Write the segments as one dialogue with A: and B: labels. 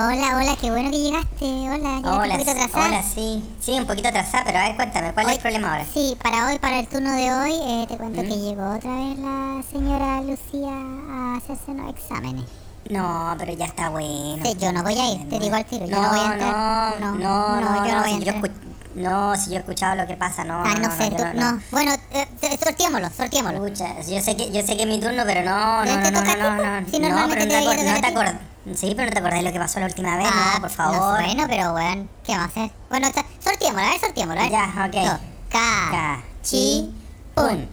A: Hola, hola, qué bueno que llegaste. Hola,
B: Hola,
A: un poquito atrasada.
B: hola, sí. Sí, un poquito atrasada, pero a ver, cuéntame, ¿cuál es el problema ahora?
A: Sí, para hoy, para el turno de hoy, eh, te cuento
B: ¿Mm?
A: que llegó otra vez la señora Lucía a hacerse unos exámenes.
B: No, pero ya está bueno.
A: Sí, yo no voy a ir, te digo al tiro, yo
B: No,
A: no voy a
B: no,
A: entrar.
B: no,
A: No,
B: no,
A: no, yo no voy a
B: si yo
A: entrar.
B: escu- No, si yo he escuchado lo que pasa, no.
A: Ah, no, sé,
B: yo
A: tú, no. Bueno, eh, eh, sorteémoslo, sorteémoslo.
B: Escucha, yo sé que yo sé que es mi turno, pero no, no,
A: ¿No te
B: no, no,
A: toca
B: no,
A: a ti,
B: no,
A: po? Si
B: no,
A: normalmente
B: pero no
A: te
B: te,
A: debería
B: acor- no te
A: tocar a
B: acordás. Sí, pero no te acordás de lo que pasó la última vez,
A: Ah,
B: no, por favor.
A: bueno, pero bueno, ¿qué vamos a hacer? Bueno, está- sorteémoslo, a ver, sorteémoslo, ver.
B: Ya, ok.
A: No, Ca,
B: Ca,
A: chi, pun.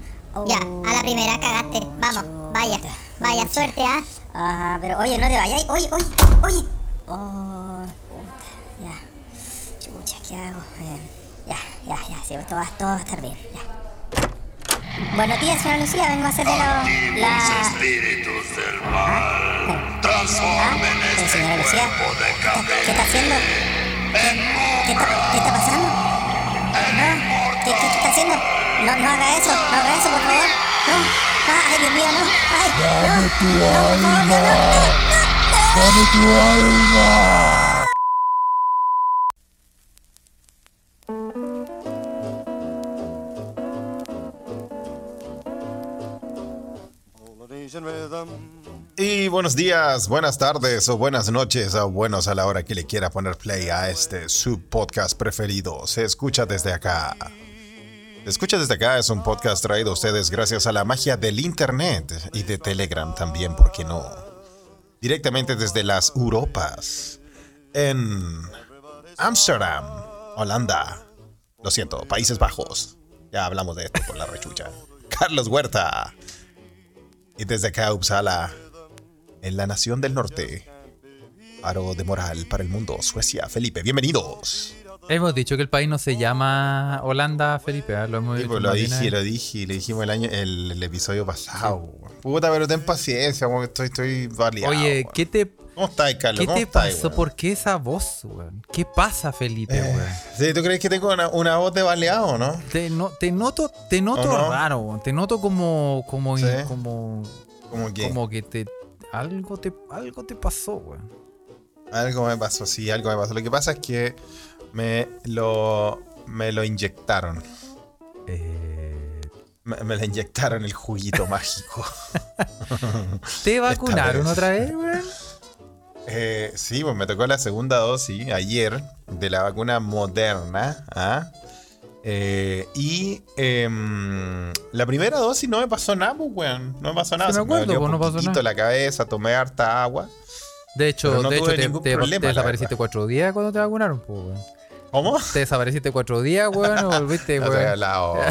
A: Ya, a la primera cagaste. Vamos, vaya, vaya, suerte, ¿ah?
B: Ajá, pero oye, no te vayas. Oye, oye, oye. Oh, puta, ya. Chucha, ¿qué hago? Eh, ya, ya, ya, sí, todo, va- todo va a estar bien, ya. Buenos días, señora Lucía, vengo a la...
C: Antiguos
B: la...
C: espíritus del mal,
B: Ah,
C: cuerpo de
B: ¿qué está haciendo?
C: en
B: ¿Qué está, qué está pasando? ¿No? ¿Qué, qué, qué está haciendo? No, no haga eso, no haga eso, por favor. No. Ay, Dios mío, no. Ay, no. No, por favor, no, no, no, no, no.
D: Y buenos días, buenas tardes o buenas noches o buenos a la hora que le quiera poner play a este su podcast preferido. Se escucha desde acá. Escucha desde acá es un podcast traído a ustedes gracias a la magia del internet y de Telegram también, ¿por qué no? Directamente desde las Europas. En Amsterdam, Holanda. Lo siento, Países Bajos. Ya hablamos de esto por la rechucha. Carlos Huerta. Y desde acá, Uppsala, en la nación del norte. Aro de moral para el mundo, Suecia. Felipe, bienvenidos.
E: Hemos dicho que el país no se llama Holanda, Felipe. ¿eh? Lo hemos
D: Sí, pues lo dije, lo dije, le dijimos el año, el, el episodio pasado. Puta, pero ten paciencia, como que estoy, estoy baleado.
E: Oye. ¿qué te,
D: ¿Cómo estás, Carlos?
E: ¿qué
D: ¿Cómo
E: te
D: estás,
E: pasó? ¿Por qué esa voz, weón? ¿Qué pasa, Felipe,
D: Eh,
E: weón?
D: Sí, ¿tú crees que tengo una, una voz de baleado, no?
E: Te, no- te noto, te noto raro, weón. Te noto como, como,
D: Sí.
E: como,
D: Como que
E: como que te, algo te, algo te pasó, weón.
D: algo me pasó, sí, algo me pasó. Lo que pasa es que me lo, me lo inyectaron.
E: Eh,
D: Me, me le inyectaron el juguito mágico.
E: ¿Te vacunaron
D: vez.
E: otra vez, weón?
D: Eh, sí, pues me tocó la segunda dosis ayer de la vacuna moderna. ¿ah? Eh, y em, la primera dosis no me pasó nada, pues, weón. No me pasó nada.
E: Sí, me acuerdo,
D: dolió
E: pues, no pasó nada.
D: la cabeza, tomé harta agua.
E: De hecho,
D: no
E: de hecho te,
D: problema,
E: te desapareciste cuatro días cuando te vacunaron, pues, weón.
D: ¿Cómo?
E: Te desapareciste cuatro días, weón, o volviste,
D: No
E: weón.
D: la weón.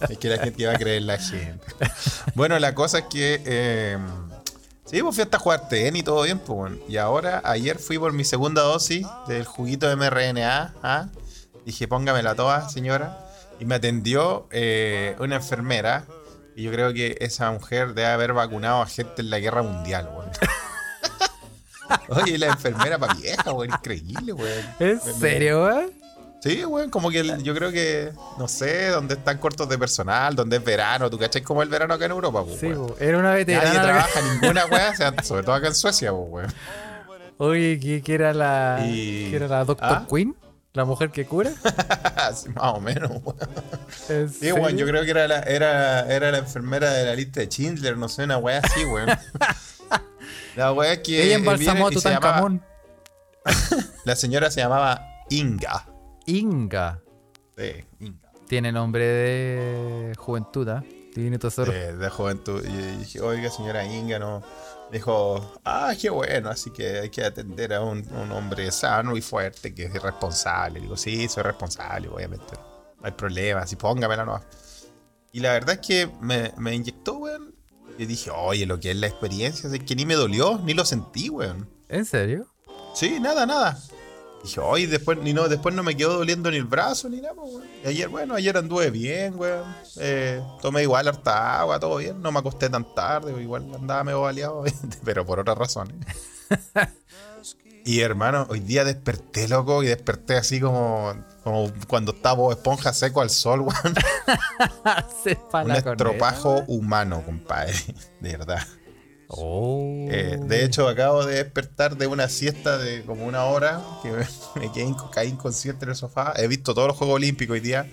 D: es que la gente iba a creer en la gente. Bueno, la cosa es que. em, sí, pues fui hasta jugar tenis y todo bien, pues, weón. Y ahora, ayer fui por mi segunda dosis del juguito de mRNA. ¿ah? Dije, póngamela toda, señora. Y me atendió eh, una enfermera. Y yo creo que esa mujer debe haber vacunado a gente en la guerra mundial, weón. Oye, la enfermera para vieja, weón, increíble, weón.
E: ¿En serio, weón?
D: Sí, weón, como que el- yo creo que, no sé, donde están cortos de personal, donde es verano, ¿tú cachai como el verano acá en Europa, pues,
E: Sí,
D: weón?
E: era una
D: Nadie
E: veterana. que-
D: trabaja ninguna sea, sobre todo acá en Suecia, pues, weón.
E: Oye, ¿qué, qué era la.
D: Y-
E: ¿Qué era la Doctor
D: ¿Ah?
E: Queen? ¿La mujer que cura?
D: Sí, Más o menos, weón.
E: ¿En
D: Sí, weón, yo creo que era la, era, era la enfermera de la lista de Schindler, no sé, una weá así, weón. La weá que.
E: Ella
D: eh,
E: embalsamó a
D: se llamaba-
E: Tutankamón.
D: La señora se llamaba Inga.
E: Inga.
D: Sí, Inga.
E: Tiene nombre de juventud, ¿ah? Tiene tesoro.
D: de, de juventud. Y dije, oiga, señora Inga, no. Dijo, ah, qué bueno, así que hay que atender a un, un hombre sano y fuerte que es responsable. Le digo, sí, soy responsable, obviamente. No hay problema, así póngamela no. Y la verdad es que me, me inyectó, weón. Y dije, oye, lo que es la experiencia, es que ni me dolió, ni lo sentí, weón.
E: ¿En serio?
D: Sí, nada, nada. Dije, oye, después, ni no, después no me quedó doliendo ni el brazo ni nada, pues, ayer, bueno, ayer anduve bien, weón. Eh, tomé igual harta agua, todo bien. No me acosté tan tarde, igual andaba medio baleado, pero por otras razones. y hermano, hoy día desperté, loco, y desperté así como, como cuando estaba Esponja seco al sol, weón. Un estropajo humano, compadre. De verdad.
E: Oh.
D: Eh, de hecho, acabo de despertar de una siesta de como una hora, que me, me quedé caí inconsciente en el sofá. He visto todos los Juegos Olímpicos hoy día.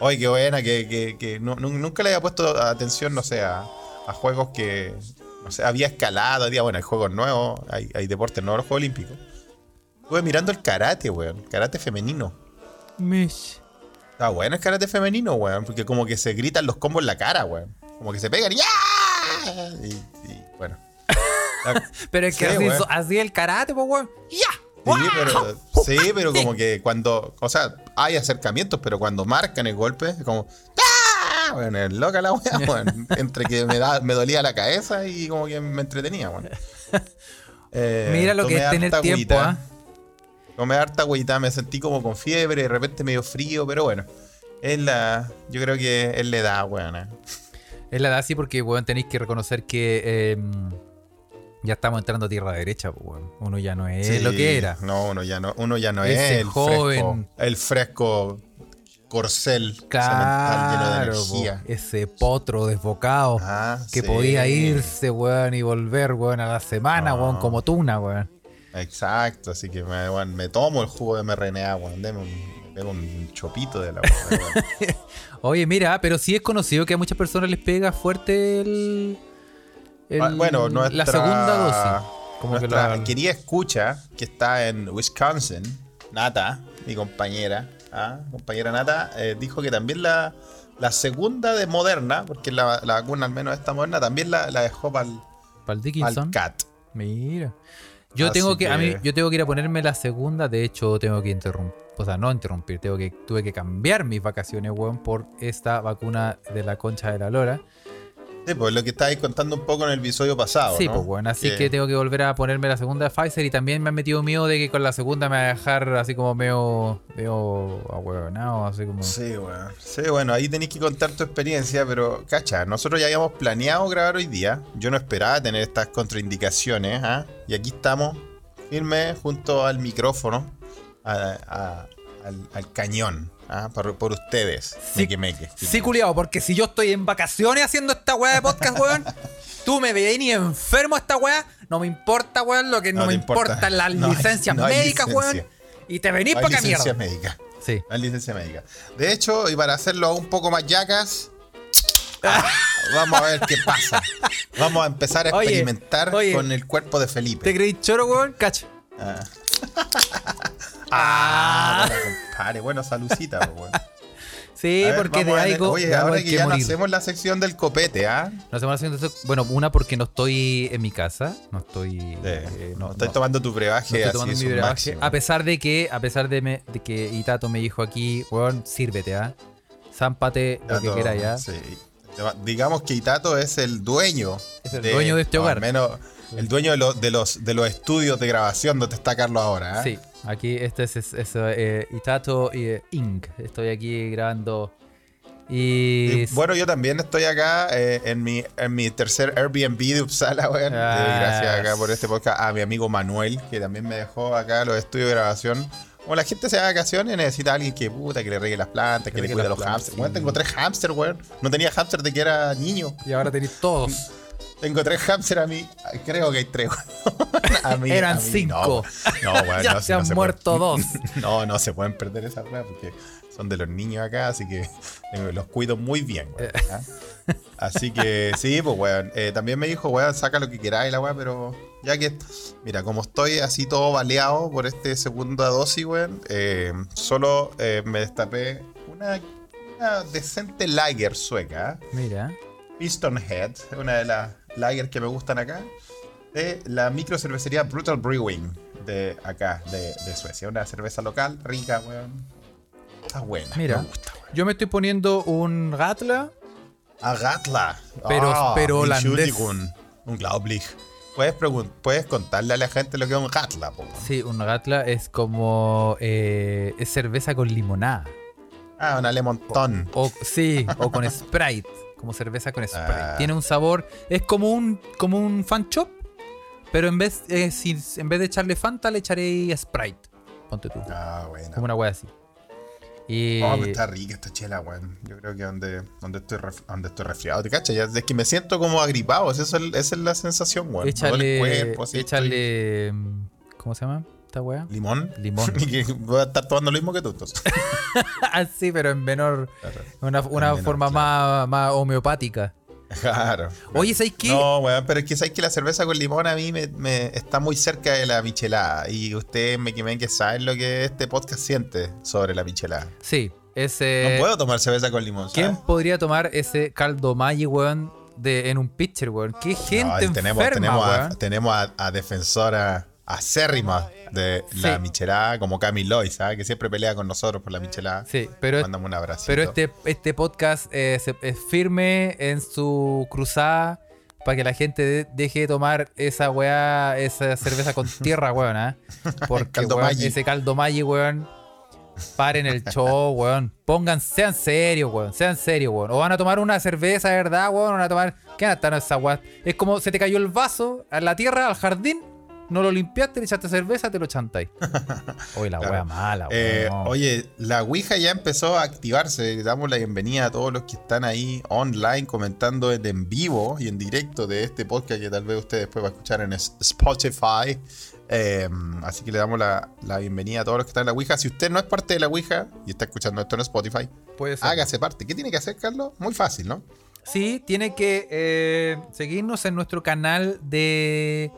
D: Oye, qué buena, que, que- que nu- nu- nunca le había puesto atención, no sé, a, a juegos que, no sé, había escalado, hoy día, bueno, hay juegos nuevos, hay, hay deportes nuevos, los Juegos Olímpicos. Estuve mirando el karate, weón, karate femenino.
E: Mish.
D: Está bueno el karate femenino, weón, porque como que se gritan los combos en la cara, weón. Como que se pegan y ¡ya! Y.
E: Pero es que
D: Sí,
E: así, el karate, pues, weón. ¡Ya!
D: Sí, pero, sí, pero como que cuando, o sea, hay acercamientos, pero cuando marcan el golpe, es como, ¡ah! Bueno, es loca la wea, weón. Entre que me, da, me dolía la cabeza y como que me entretenía, weón. Eh,
E: Mira lo que
D: tomé
E: es tener tiempo. ¿ah?
D: Tomé harta agüita, me sentí como con fiebre, de repente medio frío, pero bueno. Es la, yo creo que es la edad, weón. eh.
E: Es la edad así porque, weón, tenéis que reconocer que eh, ya estamos entrando a tierra derecha, pues, weón. Uno ya no es
D: Sí,
E: lo que era.
D: No, uno ya no, uno ya no
E: Ese
D: es el
E: joven.
D: fresco, el fresco corcel semental lleno de
E: Claro,
D: energía.
E: po, ese potro desbocado
D: Ah,
E: que
D: sí.
E: podía irse, weón, y volver, weón, a la semana,
D: No.
E: weón, como tuna, weón.
D: Exacto, así que me, weón, me tomo el jugo de mRNA, weón, deme un, un chopito de la weón.
E: Oye, mira, pero sí es conocido que a muchas personas les pega fuerte el. El-
D: Ah, bueno, nuestra,
E: la segunda dosis. Como que
D: nuestra
E: la-
D: querida escucha, que está en Wisconsin, Nata, mi compañera, ¿ah? compañera Nata, eh, dijo que también la, la segunda de Moderna, porque la, la vacuna al menos esta Moderna, también la, la dejó para
E: el
D: el. CAT.
E: Mira. Yo
D: Así
E: tengo que, a mí, yo tengo que ir a ponerme la segunda, de hecho tengo que interrumpir, o sea, no interrumpir, tengo que, tuve que cambiar mis vacaciones, weón, por esta vacuna de la concha de la lora.
D: Sí, pues lo que estabais contando un poco en el episodio pasado.
E: Sí,
D: ¿no?
E: pues bueno, así que tengo que volver a ponerme la segunda de Pfizer y también me han metido miedo de que con la segunda me va a dejar así como medio, medio ahueonado, así como...
D: Sí, bueno. Sí, bueno, ahí tenéis que contar tu experiencia, pero cacha, nosotros ya habíamos planeado grabar hoy día. Yo no esperaba tener estas contraindicaciones, ¿ah? Y aquí estamos, firmes junto al micrófono, a- a- al, al cañón, ¿ah? por, por ustedes,
E: Sí,
D: meque meque.
E: Sí, culiao, porque si yo estoy en vacaciones haciendo esta weá de podcast, weón, tú me veis ni enfermo esta weá, no me importa, weón, lo que no,
D: No
E: me
D: importa.
E: importa las
D: No hay-
E: licencias
D: no
E: médicas, weón,
D: licencia.
E: y te venís para acá mierda.
D: médica.
E: Sí.
D: Hay licencia médica. De hecho, y para hacerlo un poco más yacas, vamos a ver qué pasa. Vamos a empezar a experimentar
E: oye.
D: con el cuerpo de Felipe.
E: ¿Te creí choro, weón? Cacha.
D: Ah. Ah, bueno, compadre, bueno, salucita, pues, bueno.
E: Sí,
D: ver,
E: porque de algo,
D: Oye,
E: de
D: ahora que
E: que
D: ya no
E: morir.
D: hacemos la sección del copete, ¿ah?
E: No hacemos la sección. Bueno, una porque no estoy en mi casa, no estoy... eh,
D: no,
E: no,
D: estoy
E: no-
D: tomando tu
E: no
D: brebaje
E: estoy
D: así
E: tomando
D: es
E: mi brebaje.
D: máximo.
E: A pesar de que, a pesar de, me- de que Itato me dijo aquí, weón, sírvete, ¿ah? Zámpate lo que
D: Itato,
E: quiera ya.
D: sí. Digamos que Itato es el dueño.
E: Es el dueño de este hogar.
D: Al menos el dueño de, los de, los, de los estudios de grabación donde está Carlos ahora. ¿ah?
E: Sí, aquí este es, es- es, eh, Itato y eh, Inc. Estoy aquí grabando. Y.
D: Y, bueno, yo también estoy acá eh, en, mi, en mi tercer Airbnb de Uppsala, weón. Eh,
E: Ah.
D: gracias acá por este podcast a mi amigo Manuel, que también me dejó acá los estudios de grabación. Como la gente se va de vacaciones, necesita a alguien que puta, que le regue las plantas, que,
E: Que
D: le cuide los hamsters.
E: sí.
D: Weón, tengo tres hamsters, weón. No tenía hamster de que era niño.
E: y ahora tenéis todos.
D: Tengo tres hamsters a mí. Creo que hay tres. A mí-
E: Eran
D: a mí
E: cinco.
D: No, no
E: Ya
D: no,
E: se han muerto dos.
D: No, no se pueden perder esas weas porque son de los niños acá, así que eh, los cuido muy bien, weón. ¿ah? Así que sí, pues weón. Eh, también me dijo, weón, saca lo que queráis la weá, pero ya que, mira, como estoy así todo baleado por este segunda dosis, weón, eh, solo eh, me destapé una, una decente lager sueca, ¿ah?
E: Mira.
D: Piston Head, una de las lager que me gustan acá, de la micro cervecería Brutal Brewing de acá, de, de Suecia. Una cerveza local, rica, weón. Está buena,
E: Mira.
D: me gusta, weón.
E: Yo me estoy poniendo un Gatla.
D: Agatla.
E: Pero- pero holandés.
D: Entschuldigung, Unglaublich. ¿Puedes, pregun- puedes contarle a la gente lo que es un Gatla, po?
E: Sí, un Gatla es como. eh, es cerveza con limonada.
D: Ah, una Lemontón.
E: O, sí, o con Sprite. Como cerveza con Sprite.
D: Ah.
E: Tiene un sabor. Es como un, como un fan shop. Pero en vez, eh, si, en vez de echarle Fanta, le echaré Sprite. Ponte tú.
D: Ah, bueno.
E: Como una wea así. Y
D: Oh, pero está rica esta chela, weón. Yo creo que donde, donde, estoy, ref- donde estoy resfriado, ¿te cachas? Ya, es que me siento como agripado, esa es, esa es la sensación, weón.
E: Échale,
D: cuerpo, así,
E: échale, mm, ¿cómo se llama esta weá?
D: estoy- ¿Limón?
E: Limón.
D: y que voy a estar tomando lo mismo que tú, entonces.
E: Sí, pero en menor,
D: Claro.
E: una, una
D: menor,
E: forma más, más homeopática.
D: Claro.
E: Oye, ¿sabes qué?
D: No, weón, pero es que sabes que la cerveza con limón a mí me, me- está muy cerca de la michelada. Y ustedes me que que saben lo que este podcast siente sobre la michelada.
E: Sí, ese...
D: no puedo tomar cerveza con limón,
E: ¿Quién
D: ¿sabes?
E: podría tomar ese caldo Maggi, weón, de, en un pitcher, weón? ¿Qué gente
D: No, tenemos,
E: enferma,
D: tenemos, a, tenemos a, a defensora acérrima de la
E: Sí.
D: michelada, como Cami Loy, ¿sabes? Que siempre pelea con nosotros por la michelada.
E: Sí, pero,
D: Mándame un abrazo.
E: pero este, este podcast eh, es firme en su cruzada para que la gente de- deje de tomar esa weá, esa cerveza con tierra, weón, ¿ah? Porque,
D: Caldo
E: weón, ese caldo Maggi, weón, paren el show, weón. Pongan, sean serios, weón, sean serios, weón. O van a tomar una cerveza verdad, weón, o van a tomar... ¿Qué van a estar en esa weá? Es como se te cayó el vaso a la tierra, al jardín, no lo limpiaste, le echaste cerveza, te lo chantáis. Oye, la
D: Claro.
E: weá mala,
D: Eh,
E: weón.
D: Oye, la Ouija ya empezó a activarse. Le damos la bienvenida a todos los que están ahí online comentando en, vivo y en directo de este podcast que tal vez usted después va a escuchar en Spotify. Eh, así que le damos la, la bienvenida a todos los que están en la Ouija. Si usted no es parte de la Ouija y está escuchando esto en Spotify,
E: Puede ser.
D: hágase parte. ¿Qué tiene que hacer, Carlos? Muy fácil, ¿no?
E: Sí, tiene que eh, seguirnos en nuestro canal de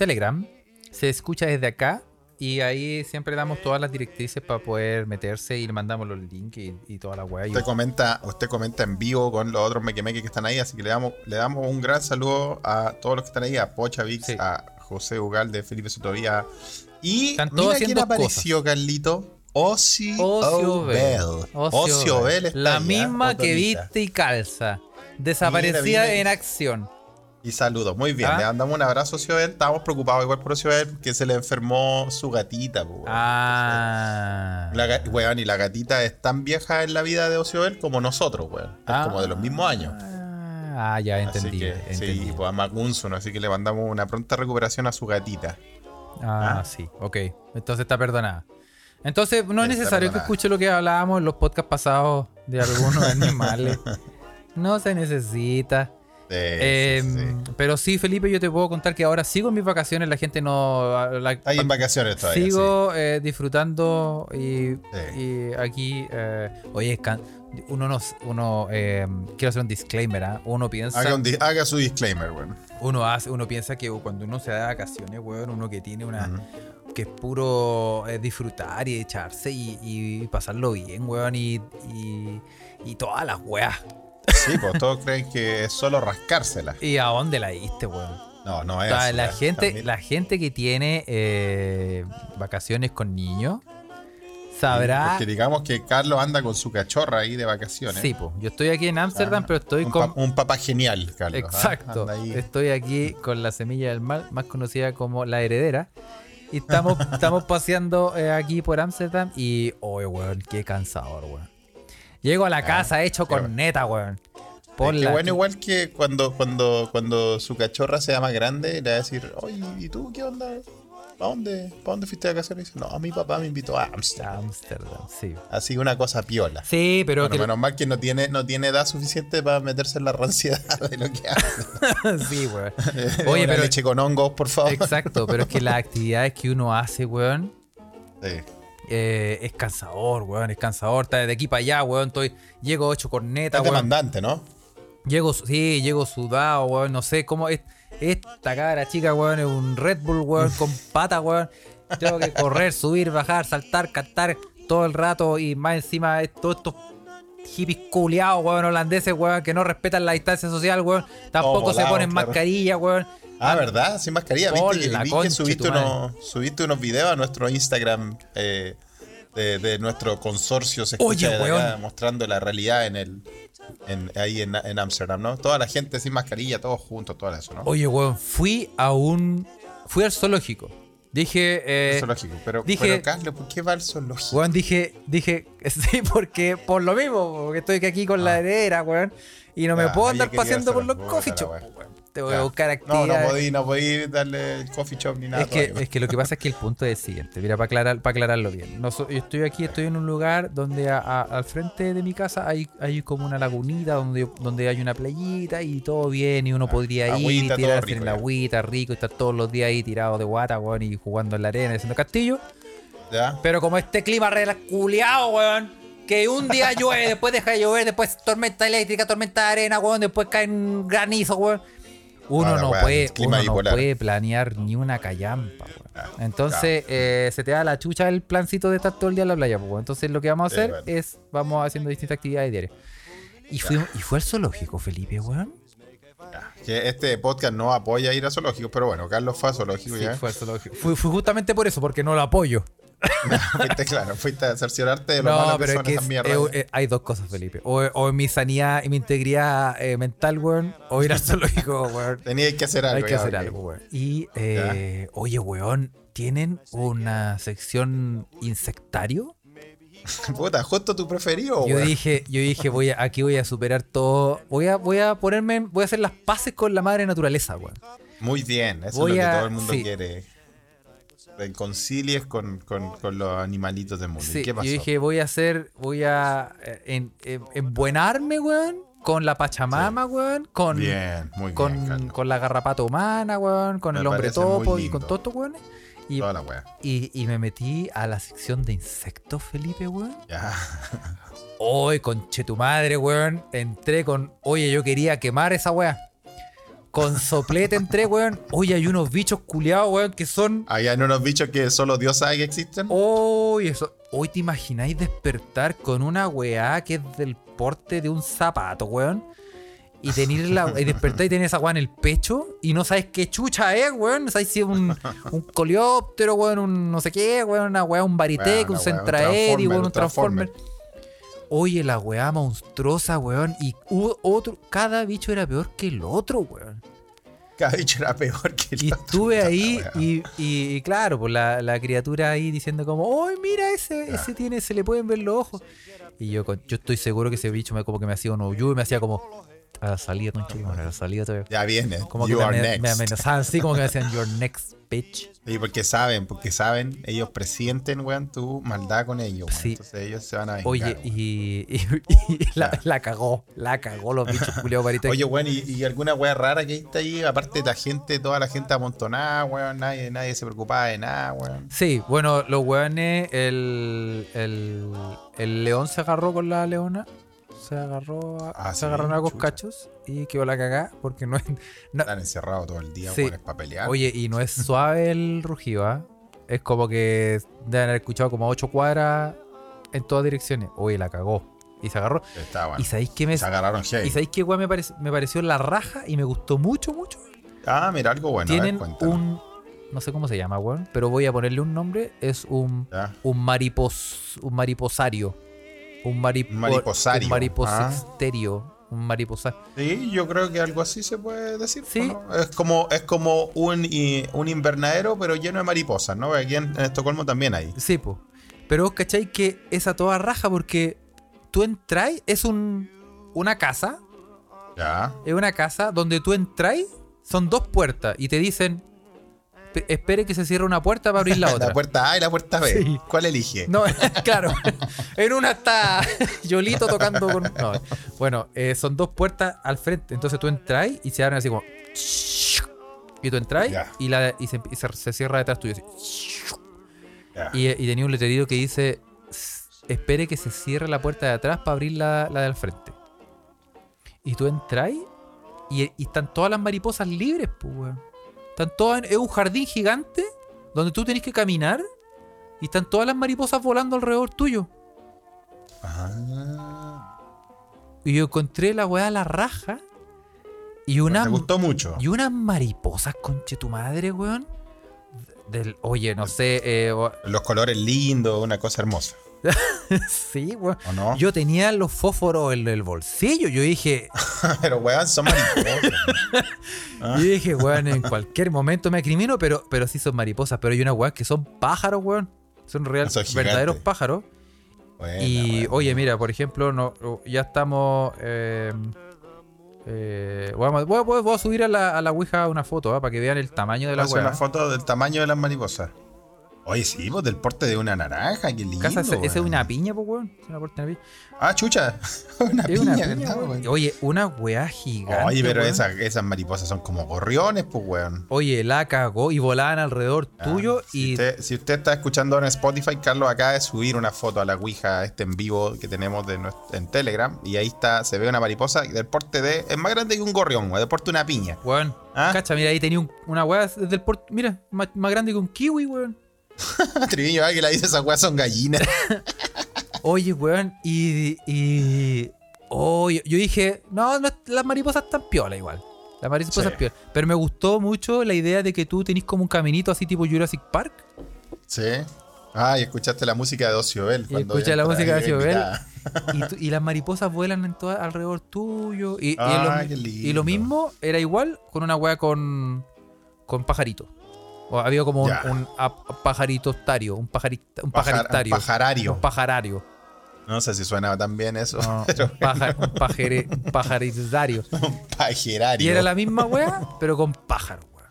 E: Telegram. Se escucha desde acá. Y ahí siempre damos todas las directrices para poder meterse y le mandamos los links y, y toda la weá.
D: Usted comenta, usted comenta en vivo con los otros mequemeques que están ahí, así que le damos, le damos un gran saludo a todos los que están ahí, a Pocha Vix,
E: Sí.
D: a José Ugalde, Felipe Sotovía. Y
E: Están todos
D: mira quién apareció, Carlito. Osi
E: Ocio Bell.
D: Ocio
E: Ocio
D: Bell
E: Bell.
D: está
E: La
D: ahí, ¿ah?
E: misma que viste y calza. Desaparecida en acción.
D: Y saludos, muy bien.
E: ¿Ah?
D: Le mandamos un abrazo a. Estábamos preocupados igual por Ocio Bell, que se le enfermó su gatita. weón.
E: Ah.
D: La, ga- weón, y la gatita es tan vieja en la vida de Ocio Bell como nosotros, weón. Es
E: Ah.
D: como de los mismos años.
E: Ah, ya entendí.
D: Así que,
E: entendí.
D: sí, pues a Magunson, así que le mandamos una pronta recuperación a su gatita.
E: Ah,
D: ¿Ah?
E: sí, ok. Entonces está perdonada. Entonces no es necesario que escuche lo que hablábamos en los podcasts pasados de algunos animales. No se necesita.
D: Sí,
E: Eh,
D: sí, sí.
E: Pero sí, Felipe, yo te puedo contar que ahora sigo en mis vacaciones. La gente no. la-
D: Está en vacaciones todavía.
E: sigo eh, disfrutando y, aquí. eh, oye, uno nos. Uno, eh, quiero hacer un disclaimer, ¿ah? Uno piensa.
D: Haga, un di- haga su disclaimer, bueno.
E: Uno hace, uno piensa que cuando uno se da vacaciones, weón, uno que tiene una. que es puro eh, disfrutar y echarse y, y pasarlo bien, weón, y, y, y todas las weas.
D: Sí, pues todos creen que es solo rascársela.
E: ¿Y a dónde la diste, weón?
D: No, no
E: O
D: es.
E: sea, la,
D: ¿eh?
E: gente,
D: También-
E: la gente que tiene eh, vacaciones con niños sabrá.
D: Porque digamos que Carlos anda con su cachorra ahí de vacaciones.
E: Sí, pues, yo estoy aquí en Ámsterdam,
D: Ah,
E: pero estoy
D: un,
E: con.
D: pa- un papá genial, Carlos. ¿ah?
E: Exacto. Estoy aquí con la semilla del mal, más conocida como la heredera. Y estamos, estamos paseando eh, aquí por Ámsterdam y, oye, weón, qué cansador, weón. Llego a la casa hecho
D: Ah, qué bueno.
E: corneta, weón. Por
D: Es que bueno, igual que cuando, cuando, cuando su cachorra sea más grande, le va a decir, oye, ¿y tú qué onda? ¿Para dónde, ¿Para dónde fuiste de vacaciones? Y dice, no, mi papá me invitó a Amsterdam.
E: Ámsterdam, sí.
D: Así una cosa piola.
E: Sí, pero
D: Bueno,
E: que-
D: menos mal que no tiene, no tiene edad suficiente para meterse en la ranciedad de lo que hace.
E: sí, weón.
D: Oye,
E: Oye, pero
D: leche con hongos, por favor.
E: exacto, pero es que las actividades que uno hace, weón,
D: Sí.
E: Eh, es cansador, weón, es cansador. Está de aquí para allá, weón. Estoy, llego hecho corneta,
D: Es
E: weón.
D: demandante, ¿no?
E: Llego, sí, llego sudado, weón. No sé cómo es. Esta cara chica, weón, es un Red Bull, weón, con pata, weón. Tengo que correr, subir, bajar, saltar, cantar todo el rato y más encima todos estos hippies culiados, weón, holandeses, weón, que no respetan la distancia social, weón. Tampoco se
D: volados,
E: ponen
D: claro.
E: mascarilla, weón.
D: Ah, ¿verdad? Sin mascarilla. Viste que, vi subiste unos, subiste unos videos a nuestro Instagram eh, de, de nuestro consorcio se
E: Oye,
D: acá, mostrando la realidad en el en, ahí en en Amsterdam, ¿no? Toda la gente sin mascarilla, todos juntos, todo eso, ¿no?
E: Oye, weón, fui a un. Fui al zoológico. Dije. Eh,
D: Eso es lógico. Pero,
E: dije-
D: pero Carlos, ¿por qué va al zoológico?
E: Weón, dije, dije, sí, porque por lo mismo, porque estoy aquí con la heredera, weón. Y no me
D: Ah,
E: puedo andar paseando por los weón.
D: Ya.
E: buscar
D: No,
E: actividades.
D: no podí, no podí darle el coffee shop ni nada.
E: Es que, es que lo que pasa es que el punto es el siguiente, mira, para, aclarar, para aclararlo bien. Yo estoy aquí, estoy en un lugar donde a- a- al frente de mi casa hay, hay como una lagunita donde, donde hay una playita y todo bien y uno podría ir y tirarse
D: rico
E: en la agüita rico y estar todos los días ahí tirado de guata, weón, y jugando en la arena, haciendo castillo.
D: ¿Ya?
E: Pero como este clima reculeado, weón, que un día llueve, después deja de llover, después tormenta eléctrica, tormenta de arena, weón, después cae un granizo, weón. Uno no puede,
D: el
E: uno no puede planear ni una callampa.
D: Ah,
E: Entonces, eh, se te da la chucha el plancito de estar todo el día en la playa, pues. Entonces, lo que vamos a hacer es, vamos haciendo distintas actividades diarias. Y, fuimos- y fue al zoológico, Felipe, weón.
D: Que este podcast no apoya ir a zoológicos, pero bueno, Carlos fue a zoológico
E: Sí,
D: ya.
E: fue al zoológico. Fue, fue justamente por eso, porque no lo apoyo.
D: fuiste, claro, fuiste a cerciorarte de lo malo
E: No,
D: que
E: pero es
D: son
E: que
D: esas
E: es-
D: mierdas.
E: eh, hay dos cosas, Felipe. O, o en mi sanidad y mi integridad eh, mental, weón, o ir al zoológico, weón.
D: Teníais que hacer algo.
E: Hay que
D: ya,
E: hacer algo, weón. Y, eh, oye, weón, ¿tienen una sección insectario?
D: Puta, justo tu preferido,
E: Yo
D: weón.
E: dije, yo dije, voy a, aquí voy a superar todo. Voy a, voy a ponerme, voy a hacer las paces con la madre naturaleza, weón.
D: Muy bien, eso
E: Voy
D: es lo que
E: a-
D: todo el mundo
E: sí.
D: quiere. Reconcilies con, con, con los animalitos del mundo. ¿Y
E: Sí,
D: qué pasó?
E: yo dije, voy a hacer, voy a eh, en, en- embuenarme, weón, con la Pachamama, weón, con,
D: bien, muy bien,
E: con, con la garrapata humana, weón, con
D: Me
E: el hombre topo y con todos estos weones. Y,
D: Toda la wea.
E: y, y me metí a la sección de insectos, Felipe, weón.
D: Ya.
E: Hoy, conche tu madre, weón. Entré con. Oye, yo quería quemar esa weá. Con soplete entré, weón. Oye, hay unos bichos culiados, weón, que son.
D: Hay unos bichos que solo Dios sabe que existen.
E: Hoy, eso. Hoy te imagináis despertar con una weá que es del porte de un zapato, weón. Y tener la, y despertar y tener esa weá en el pecho y no sabes qué chucha es, weón. No sabes si es un, un coleóptero, weón, un no sé qué, weón, una weá, un baritec,
D: Weón,
E: un centraedi,
D: transformer,
E: weón,
D: un
E: transformer. Oye, la weá monstruosa, weón. Y hubo otro, cada bicho era peor que el otro, weón.
D: Cada bicho era peor que el
E: Y
D: otro.
E: estuve
D: Puta
E: ahí y, y- y claro, pues la, la criatura ahí diciendo como, ¡ay, mira, ese, ese tiene, se le pueden ver los ojos! Y yo, yo estoy seguro que ese bicho me, como que me hacía un y me hacía como, a la salida, madre, a la salida todavía.
D: Ya viene.
E: Como que
D: you
E: me,
D: are
E: ame-
D: next.
E: me amenazaban así, como que me decían, your next bitch.
D: Sí, porque saben, porque saben, ellos presienten, weón, tu maldad con ellos, weón.
E: Sí.
D: Entonces ellos se van a vengar.
E: Oye, y, y- y la, la cagó, la cagó los bichos culiados paritos.
D: Oye, weón, y, y alguna weá rara que está ahí, aparte de la gente, toda la gente amontonada, weón, nadie, nadie se preocupaba de nada, weón.
E: Sí, bueno, los weones, el, el, el león se agarró con la leona. Se agarró a,
D: Ah,
E: se
D: sí,
E: agarraron a
D: chucha.
E: cachos y quedó la cagá porque no es. no-
D: Están encerrados todo el día,
E: Sí.
D: weón, es para pelear.
E: oye, y no es suave el rugido, ¿ah? Es como que deben haber escuchado como a ocho cuadras en todas direcciones. Oye, la cagó. Y se agarró.
D: Está bueno.
E: ¿Y sabéis qué me,
D: Se agarraron
E: ¿y
D: heavy.
E: sabéis qué weón me, parec- me pareció la raja y me gustó mucho, mucho?
D: Ah, mira, algo bueno. a ver,
E: Tienen un. No sé cómo se llama, weón, pero voy a ponerle un nombre. Es un
D: Ya.
E: un maripos un mariposario un, maripo,
D: Un mariposario,
E: un mariposerio
D: ah.
E: un mariposario
D: Sí, yo creo que algo así se puede decir.
E: Sí.
D: ¿no? Es como, es como un, un invernadero, pero lleno de mariposas, ¿no? Aquí en, en Estocolmo también hay.
E: sí po. pero vos cachai que esa toda raja porque tú entras es un una casa
D: Ya.
E: es una casa donde tú entras son dos puertas y te dicen "Pe- espere que se cierre una puerta para abrir la otra
D: La puerta A y la puerta B.
E: Sí.
D: ¿Cuál elige?
E: No, claro. En una está Yolito tocando con. No. Bueno, eh, son dos puertas al frente. Entonces tú entras y se abren así como. Y tú entras y, la, y, se, y se- se cierra detrás tuyo. Así. Y, y tenía un letrerito que dice: "S- Espere que se cierre la puerta de atrás para abrir la, la del frente. Y tú entras y, y están todas las mariposas libres, pues, weón. Están todas. en- Es un jardín gigante donde tú tenés que caminar y están todas las mariposas volando alrededor tuyo.
D: Ah.
E: Y yo encontré la weá a la raja. Y una,
D: ¿Te gustó mucho?
E: y unas mariposas, conche tu madre, weón. Del, oye, no sé. eh,
D: Los colores lindos, una cosa hermosa.
E: sí, weón.
D: ¿O no?
E: Yo tenía los fósforos en el bolsillo. Yo dije,
D: pero weón, son mariposas.
E: Yo dije, weón, en cualquier momento me acrimino, pero, pero sí son mariposas. Pero hay unas weas que son pájaros, weón. Son real,
D: Son gigantes.
E: verdaderos pájaros.
D: Buena,
E: Y
D: buena.
E: oye, mira, por ejemplo, no, ya estamos. eh, Eh, voy, a, voy a- voy a subir a la, a la Ouija una foto ¿ah? para que vean el tamaño de la
D: Hace una foto del tamaño de las mariposas. Oye, sí, pues del porte de una naranja, qué lindo.
E: Casa, ese ese es una piña, pues, weón. Es una puerta de piña.
D: Ah, chucha. una
E: Es
D: piña,
E: una piña,
D: ¿verdad,
E: weón.
D: weón?
E: Oye, una weá gigante.
D: Oye, pero
E: weón.
D: esas, esas mariposas son como gorriones, pues, weón.
E: Oye, la cagó y volaban alrededor
D: Ah,
E: tuyo
D: si
E: y.
D: Usted, si usted está escuchando en Spotify, Carlos acaba de subir una foto a la Ouija este en vivo que tenemos de en Telegram. Y ahí está, se ve una mariposa del porte de. Es más grande que un gorrión, weón, del porte de una piña.
E: Weón,
D: ¿Ah?
E: cacha, mira, ahí tenía un- una weá desde el puerto. Mira, más, más grande que un kiwi, weón.
D: Triviño, ah, que la dice esas weas son gallinas.
E: Oye, weón, y. y oh, yo, yo dije, no, no, las mariposas están piola igual. Las mariposas
D: Sí.
E: piola. Pero me gustó mucho la idea de que tú tenés como un caminito así tipo Jurassic Park.
D: sí. Ah, y escuchaste la música de Ocio Bell.
E: Y la música de Ocio Bell. Y, y las mariposas vuelan en toda- alrededor tuyo. Y, y
D: Ah,
E: lo,
D: qué
E: y lo mismo era igual con una weá con, con pajarito. O había como un,
D: Ya.
E: un ap- pajaritostario, un, pajarita, un
D: Pajar- un pajarario.
E: Un pajarario.
D: No sé si suena tan bien eso.
E: No,
D: pero
E: un, paja- un pajere- un pajaritario.
D: un pajerario.
E: Y era la misma weá, pero con pájaro, weá.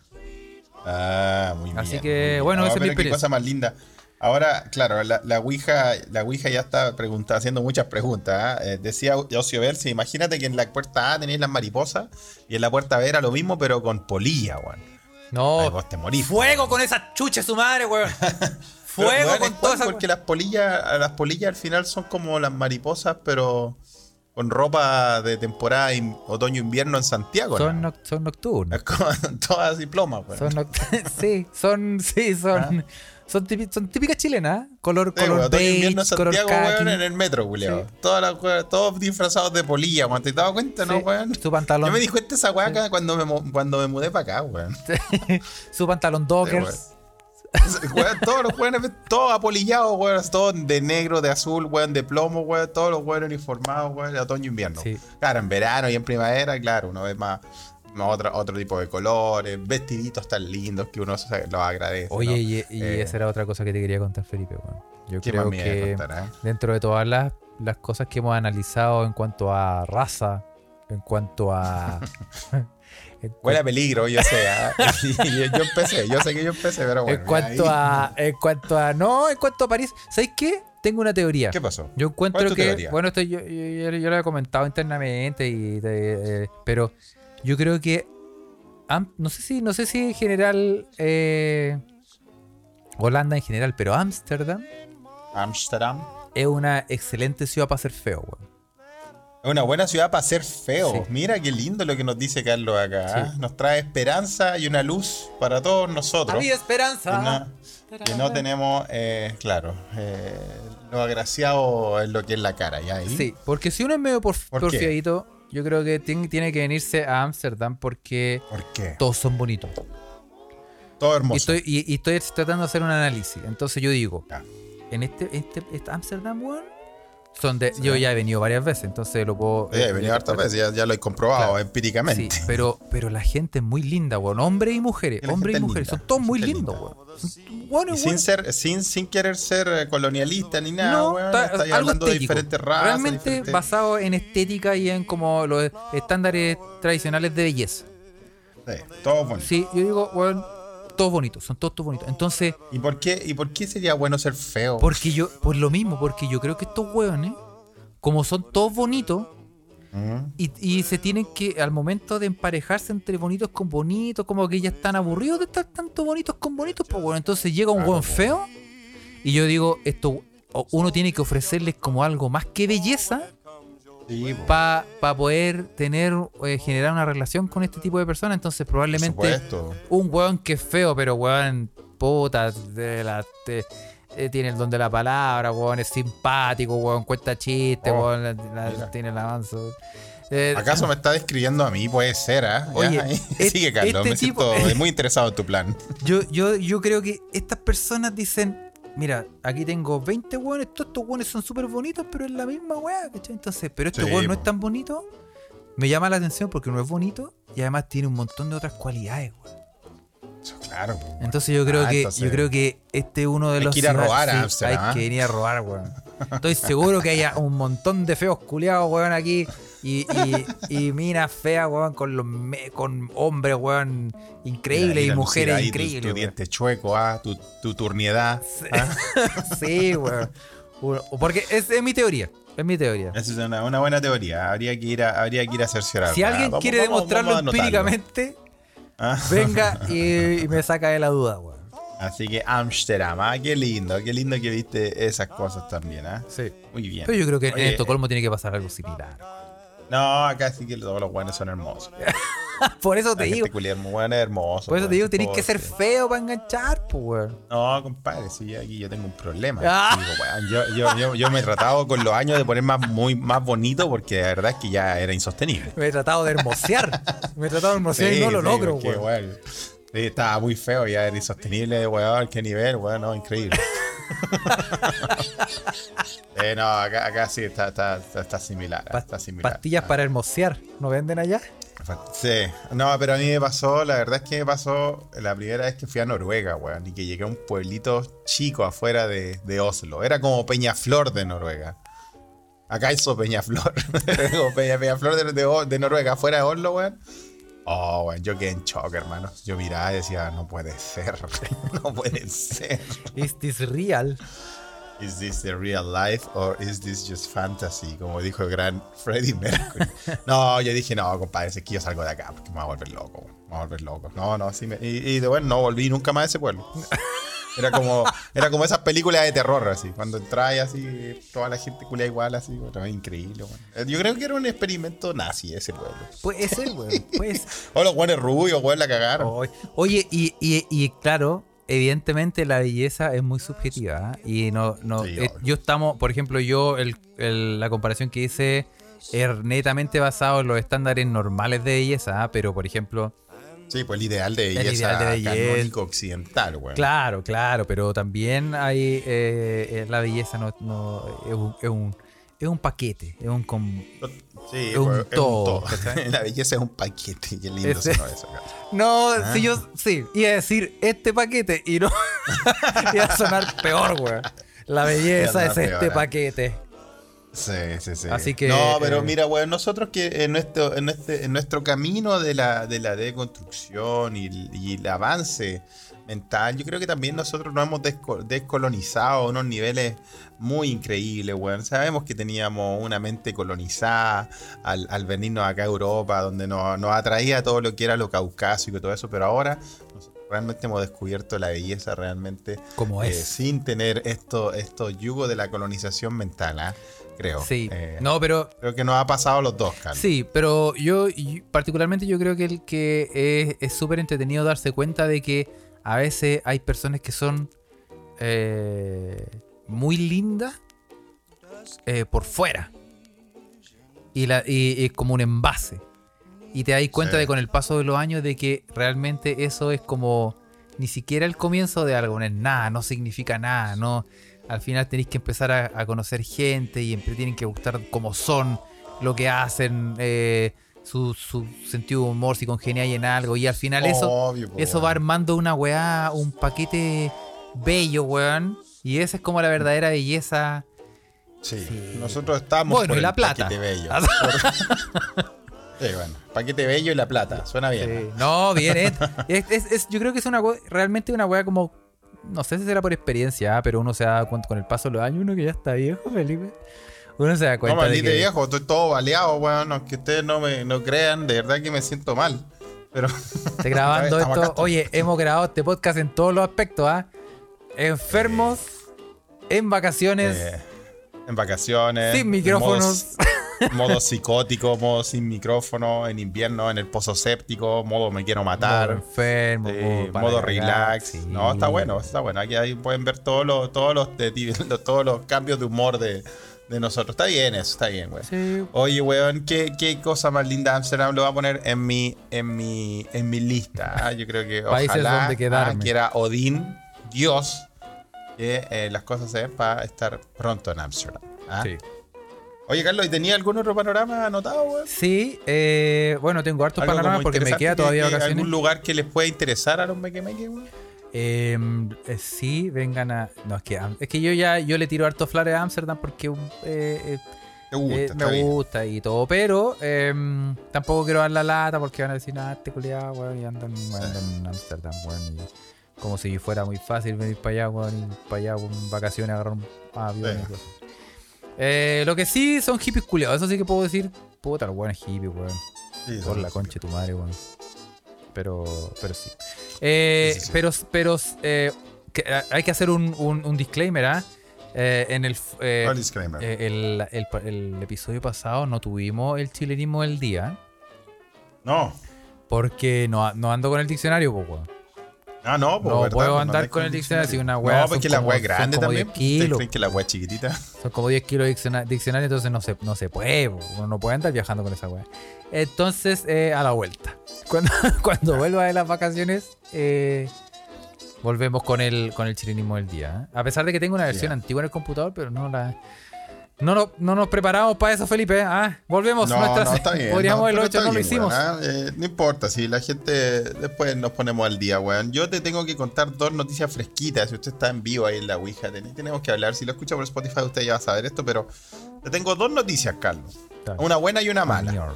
D: Ah, muy bien.
E: Así que,
D: bien.
E: bueno,
D: No,
E: esa es mi
D: pero qué
E: experiencia.
D: cosa más linda. Ahora, claro, la, la Ouija, la Ouija ya está pregunta- haciendo muchas preguntas. ¿ah? Eh, decía Ocio Bell, si imagínate que en la puerta A tenéis las mariposas y en la puerta B era lo mismo, pero con polilla, weón.
E: No.
D: Ay, vos te morís.
E: Fuego con esa chucha su madre, weón.
D: Pero,
E: Fuego
D: weón,
E: con
D: es
E: toda
D: cual,
E: esa
D: Porque las polillas, las polillas al final son como las mariposas, pero con ropa de temporada in- otoño-invierno en Santiago.
E: Son,
D: ¿no?
E: son
D: como todas diplomas, weón.
E: Son sí, son, sí, son, son, típi- son típicas chilenas, ¿eh? color.
D: Sí,
E: color
D: invierno
E: beige, color
D: Santiago, weón, en el metro, culiao.
E: Sí.
D: Todas las weas- todos disfrazados de polilla, weón. ¿Te dado cuenta, no,
E: Sí,
D: weón?
E: Su pantalón,
D: Yo me di cuenta esa weá acá cuando me, cuando me mudé para acá, weón.
E: su pantalón
D: Sí,
E: dockers.
D: Weón, todos los weones, todos apolillados, weón. Todos de negro, de azul, weón, de plomo, weón. Todos los weones uniformados, weón, de otoño invierno.
E: Sí.
D: Claro, en verano y en primavera, claro, uno ve más otro, otro tipo de colores, vestiditos tan lindos que uno se- los agradece.
E: Oye,
D: ¿no?
E: y, y
D: Eh,
E: esa era otra cosa que te quería contar, Felipe. weón. Yo
D: ¿qué
E: creo que
D: contar, eh?
E: dentro de todas las, las cosas que hemos analizado en cuanto a raza, en cuanto a... en
D: Huele a peligro, yo sé. Sí, yo, empecé, yo sé que yo empecé, pero bueno.
E: en cuanto a en cuanto a no en cuanto a París ¿sabéis qué? tengo una teoría
D: ¿Qué pasó?
E: yo encuentro
D: ¿Cuál es tu
E: que
D: teoría?
E: bueno esto yo, yo, yo- yo lo he comentado internamente y eh, pero yo creo que no sé si no sé si en general eh, Holanda en general pero Ámsterdam
D: Amsterdam.
E: es una excelente ciudad para ser feo weón.
D: Es una buena ciudad para ser feo.
E: Sí.
D: Mira qué lindo lo que nos dice Carlos acá. ¿ah? Nos trae esperanza y una luz para todos nosotros.
E: había esperanza
D: Y no, y no tenemos, eh, claro, eh, lo agraciado es lo que es la cara. ¿ya? ahí?
E: sí porque si uno es medio por, porfiadito yo creo que tiene, tiene que venirse a Ámsterdam porque
D: ¿Por qué?
E: todos son bonitos
D: Todo
E: Y
D: hermoso.
E: estoy, y, y estoy tratando de hacer un análisis. Entonces yo digo,
D: Ya.
E: en este, este, este Amsterdam, weón, son de, yo ya he venido varias veces, entonces lo puedo.
D: Eh, he venido hartas veces, ya, ya lo he comprobado
E: Claro.
D: empíricamente.
E: Sí, pero, pero la gente es muy linda, weón. Hombres y mujeres, hombres y mujeres,
D: linda,
E: son todos muy lindos, weón. Son buenos,
D: Y sin ser, sin, sin querer ser eh, colonialista ni nada,
E: No,
D: weón, ahí
E: algo
D: hablando de diferentes razas.
E: Realmente
D: diferentes-
E: basado en estética y en como los estándares tradicionales de belleza.
D: Sí, todo bueno.
E: Sí, yo digo, weón, todos bonitos, son todos, todos bonitos. Entonces,
D: ¿Y por qué, y por qué sería bueno ser feo?
E: Porque yo, por lo mismo, porque yo creo que estos hueones, como son todos bonitos, y, y se tienen que, al momento de emparejarse entre bonitos con bonitos, como que ya están aburridos de estar tanto bonitos con bonitos, pues bueno, entonces llega un
D: Claro,
E: hueón
D: po.
E: feo, y yo digo, esto, uno tiene que ofrecerles como algo más que belleza
D: Sí,
E: para poder tener, eh, generar una relación con este tipo de personas, entonces probablemente un weón que es feo, pero weón, puta, de la, te- eh, tiene el don de la palabra, weón, es simpático, weón, cuenta chistes,
D: Oh,
E: weón, la- la-
D: mira.
E: tiene el avanzo. Eh,
D: ¿Acaso me está describiendo a mí? Puede ser, ¿ah?
E: Et-
D: Sigue, Carlos.
E: este
D: me
E: tipo-
D: siento muy interesado en tu plan.
E: yo, yo, yo creo que estas personas dicen, mira, aquí tengo 20 weones, todos estos weones son súper bonitos, pero es la misma weá, ¿cachai? Entonces, pero este
D: Sí,
E: no es tan bonito, me llama la atención porque no es bonito y además tiene un montón de otras cualidades, weón.
D: Claro.
E: Entonces yo creo
D: Ah,
E: que yo creo que este es uno de
D: Hay
E: los
D: que ir a robar a
E: sí,
D: Ámsterdam,
E: Hay
D: ¿ah?
E: que venir a robar, weón. Estoy seguro que haya un montón de feos culiados, weón, aquí Y, y, y minas feas, weón, con los me- con hombres, weón, increíbles y mujeres
D: ahí
E: increíbles.
D: Tu,
E: weón.
D: diente chueco, ah, tu, tu turniedad. ah.
E: Sí, weón. Uno- Porque es, es mi teoría. Es mi teoría.
D: Esa es una, una buena teoría. Habría que ir a, habría que ir a cerciorar.
E: Si alguien quiere demostrarlo empíricamente,
D: Ah.
E: venga y, y me saca de la duda, weón.
D: Así que Amsterdam, ah, qué lindo, qué lindo que viste esas cosas también, ¿ah?
E: Sí.
D: Muy bien.
E: Pero yo creo que
D: Oye,
E: en Estocolmo tiene que pasar algo similar.
D: No, acá sí que todos los buenos son hermosos.
E: Por eso
D: La
E: te digo.
D: gente muy buena es hermoso.
E: Por eso te
D: weón,
E: digo, tenés que ser feo para enganchar, pues, weón.
D: No, compadre, sí, aquí yo tengo un problema.
E: Ah.
D: Digo, yo, yo, yo, yo me he tratado con los años de poner más, muy, más bonito porque la verdad es que ya era insostenible.
E: Me he tratado de hermosear. Me he tratado de hermosear y no lo
D: sí,
E: logro, weón,
D: sí, estaba muy feo, ya era insostenible, weón, qué nivel, weón, no, increíble. Eh, no, acá, acá sí está, está, está, similar.
E: Pa-
D: está similar.
E: Pastillas para hermosear. ¿No venden allá?
D: Sí, no, pero a mí me pasó, la verdad es que me pasó la primera vez que fui a Noruega, weón, y que llegué a un pueblito chico afuera de, de Oslo. Era como Peñaflor de Noruega. Acá hizo Peñaflor. Peña, Peñaflor de, de- de Noruega, afuera de Oslo, weón. Oh, weón, yo quedé en shock, hermano. Yo miraba y decía, no puede ser, no puede ser.
E: Is this real?
D: ¿Is this the real life or is this just fantasy? Como dijo el gran Freddie Mercury. No, yo dije, no, compadre, es que yo salgo de acá porque me voy a volver loco. Me voy a volver loco. No, no, sí me... Y, y de bueno, no volví nunca más a ese pueblo. Era como, era como esas películas de terror, así. Cuando entras y así, toda la gente culia igual, así. Bueno, increíble, weón. Yo creo que era un experimento nazi ese pueblo.
E: Puede ser, weón. Pues.
D: O los buenos rubios, weón, la cagaron.
E: Oye, Oye, y, y, y claro, evidentemente la belleza es muy subjetiva. ¿ah? Y no, no,
D: Sí,
E: eh, yo estamos, por ejemplo, yo, el, el- la comparación que hice es netamente basado en los estándares normales de belleza, ¿ah? pero por ejemplo,
D: Sí, pues el ideal de
E: El
D: belleza
E: ideal de belleza.
D: canónico occidental, weón.
E: claro, claro, pero también hay eh, eh, la belleza no, no- es, un, es, un, es un paquete, es un com-
D: Sí,
E: Es un
D: pues, es
E: todo.
D: La belleza es un paquete. Qué lindo
E: Ese-
D: sonó eso, cacho.
E: No,
D: Ah.
E: si yo sí, iba a decir este paquete y no iba a sonar peor, weón. La belleza es este
D: ¿eh?
E: paquete.
D: Sí, sí, sí.
E: Así que,
D: No, pero
E: eh,
D: mira, weón, nosotros que en nuestro, en este, en nuestro camino de la, de la deconstrucción y, el- y el avance mental, yo creo que también nosotros nos hemos desco- descolonizado a unos niveles muy increíbles, weón. Sabemos que teníamos una mente colonizada al, al venirnos acá a Europa, donde nos, nos atraía todo lo que era lo caucásico y todo eso, pero ahora realmente hemos descubierto la belleza realmente
E: Como
D: eh,
E: es.
D: sin tener esto, estos yugos de la colonización mental, ¿ah? Creo.
E: Sí.
D: Eh,
E: No, pero
D: Creo que nos ha pasado a los dos, Carlos.
E: sí, pero yo particularmente yo creo que el que es es súper entretenido darse cuenta de que a veces hay personas que son eh, muy lindas eh, por fuera. Y, la, y, y como un envase. Y te das cuenta
D: Sí.
E: de con el paso de los años de que realmente eso es como ni siquiera el comienzo de algo, no es nada, no significa nada, no. Al final tenéis que empezar a, a conocer gente y siempre tienen que gustar cómo son, lo que hacen, eh, su, su sentido de humor, si congeniáis en algo. Y al final eso,
D: Obvio,
E: eso va armando una weá, un paquete bello, weón. Y esa es como la verdadera belleza.
D: Sí.
E: Sí.
D: Nosotros estamos
E: Bueno,
D: por
E: y
D: el
E: la plata.
D: paquete bello. sí, bueno. Paquete bello y la plata. Suena bien.
E: Sí. No, bien, es, es- es- es- yo creo que es una realmente una weá como. No sé si será por experiencia, ah, pero uno se da cuenta con el paso de los años, uno que ya está viejo, Felipe. Uno se da
D: No,
E: cuenta de
D: maldito
E: que.
D: viejo, estoy todo baleado, weón. Aunque ustedes no me no crean, de verdad que me siento mal. Pero
E: Esté grabando esto.
D: acá.
E: Oye, hemos grabado este podcast en todos los aspectos, ¿ah? Enfermos, en vacaciones,
D: eh, en vacaciones.
E: sin micrófonos.
D: Modo, modo psicótico, modo sin micrófono, en invierno, en el pozo séptico, modo me quiero
E: modo
D: matar.
E: enfermo, modo para
D: modo
E: cagar,
D: relax.
E: sí.
D: No, está bueno, está bueno. Aquí ahí pueden ver todos los, todos los, todos los cambios de humor de, de nosotros. Está bien eso, está bien, güey.
E: Sí.
D: Oye, weón, ¿qué, qué cosa más linda Amsterdam lo voy a poner en mi, en mi, en mi lista. ah. Yo creo que
E: Países
D: ojalá
E: donde quedarme.
D: ah, quiera Odín, Dios, que eh, las cosas se den para estar pronto en Amsterdam. ah.
E: Sí.
D: Oye, Carlos, ¿y tenía algún otro panorama anotado, weón?
E: Sí, eh, bueno, tengo hartos panoramas porque me queda
D: que-
E: todavía
D: que
E: vacaciones.
D: ¿Algún lugar que les pueda interesar a los mequemeques, weón?
E: Eh, eh, sí, vengan a. No, es que, es que yo ya yo le tiro harto flores a Amsterdam porque eh, eh,
D: gusta,
E: Eh,
D: está
E: me
D: bien.
E: gusta y todo, pero em, tampoco quiero dar la lata porque van a decir, nada, este culiado, weón, y andan, en Amsterdam, weón. como si fuera muy fácil venir para allá, weón, y para allá con vacaciones, agarrar un avión y cosas. Eh, lo que sí son hippies culiados, eso sí que puedo decir, puta, el weón es hippie, weón.
D: Sí,
E: Por la concha de tu madre, weón. Pero, pero sí. Eh,
D: Sí, sí, sí.
E: Pero, pero eh, que, eh, hay que hacer un, un- un disclaimer, ¿ah? En el, f- eh,
D: ¿Cuál disclaimer?
E: el, el pa- el episodio pasado no tuvimos el chilenismo del día.
D: no.
E: Porque no, no ando con el diccionario, pues, weón.
D: Ah, no, pues,
E: No
D: ¿verdad?
E: puedo
D: Pues
E: andar con el diccionario, si una weá
D: No, porque la
E: como-
D: weá es grande también.
E: 10
D: ¿Ustedes
E: kilos.
D: creen que la weá es chiquitita?
E: Son como 10 kilos de dicciona- diccionario, entonces no se, no se puede. Uno no puede andar viajando con esa weá. Entonces, eh, a la vuelta. Cuando, cuando vuelva de las vacaciones, eh, volvemos con el, con el chilenismo del día. ¿eh? A pesar de que tengo una versión antigua en el computador, pero no la. No, no, no nos preparamos para eso, Felipe. ¿ah? Volvemos.
D: No,
E: nuestras-
D: no, está bien.
E: Podríamos
D: no,
E: no lo
D: bien,
E: hicimos.
D: weón, ¿ah? Eh, no importa, si la gente después nos ponemos al día, weón. Yo te tengo que contar dos noticias fresquitas. Si usted está en vivo ahí en la Ouija, ten- tenemos que hablar. Si lo escucha por Spotify, usted ya va a saber esto, pero te tengo dos noticias, Carlos. Una buena y una mala.
E: Mierda.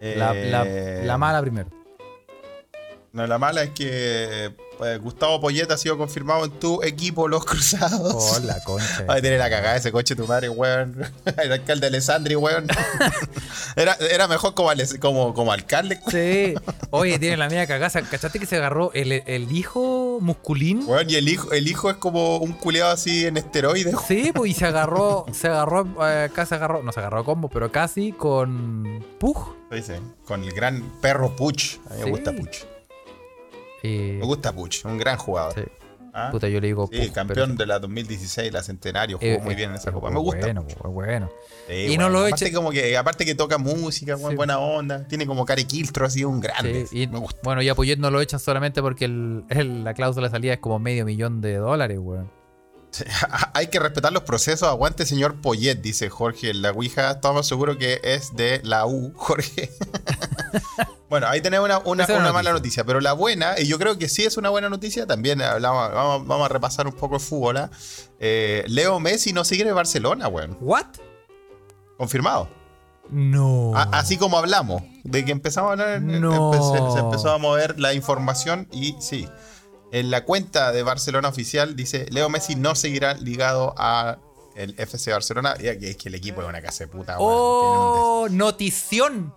E: La, la-
D: Eh,
E: la mala primero.
D: No, la mala es que pues, Gustavo Poyet ha sido confirmado en tu equipo, los cruzados.
E: Oh, la concha.
D: Ay, tiene la cagada ese coche tu madre, weón. El alcalde de Alessandri, weón. Era, era mejor como, como, como alcalde.
E: Sí. Oye, tiene la mía cagaza. ¿Cachaste que se agarró el, el hijo musculín?
D: Weón, y el hijo, el hijo es como un culeado así en esteroides.
E: Sí, pues y se agarró, se agarró, eh, casi agarró, no se agarró a combo, pero casi con Pug.
D: Dice, con el gran perro Puch. A mí me
E: Sí.
D: gusta Puch.
E: Y,
D: Me gusta Puch, un gran jugador.
E: sí.
D: ¿Ah?
E: Puta, yo le digo
D: Sí, campeón de la 2016, la Centenario, jugó muy
E: eh,
D: bien en esa
E: eh,
D: copa. Me gusta.
E: Bueno,
D: Puch.
E: es bueno.
D: Sí,
E: Y no lo
D: aparte como que aparte que toca música,
E: Sí.
D: buena onda, tiene como Care Kiltro así un grande.
E: Sí, y,
D: me gusta.
E: bueno, y a Poyet no lo echan solamente porque el, el- la cláusula de salida es como medio millón de dólares, weón.
D: Hay que respetar los procesos. Aguante, señor Poyet, dice Jorge. La Ouija, estamos seguros que es de la U, Jorge. bueno, ahí tenemos una, una-
E: Esa es
D: una
E: una
D: mala noticia. pero la buena, y yo creo que sí es una buena noticia, también hablamos, vamos, vamos a repasar un poco el fútbol. ¿ah? Eh, Leo Messi no sigue en Barcelona, weón.
E: ¿What?
D: Confirmado.
E: No.
D: A- así como hablamos, de que empezamos a hablar,
E: No.
D: empe- se empezó a mover la información y sí. En la cuenta de Barcelona oficial dice, Leo Messi no seguirá ligado a el FC Barcelona. Es que el equipo es una casa de puta. un
E: ¡Oh! ¡Notición!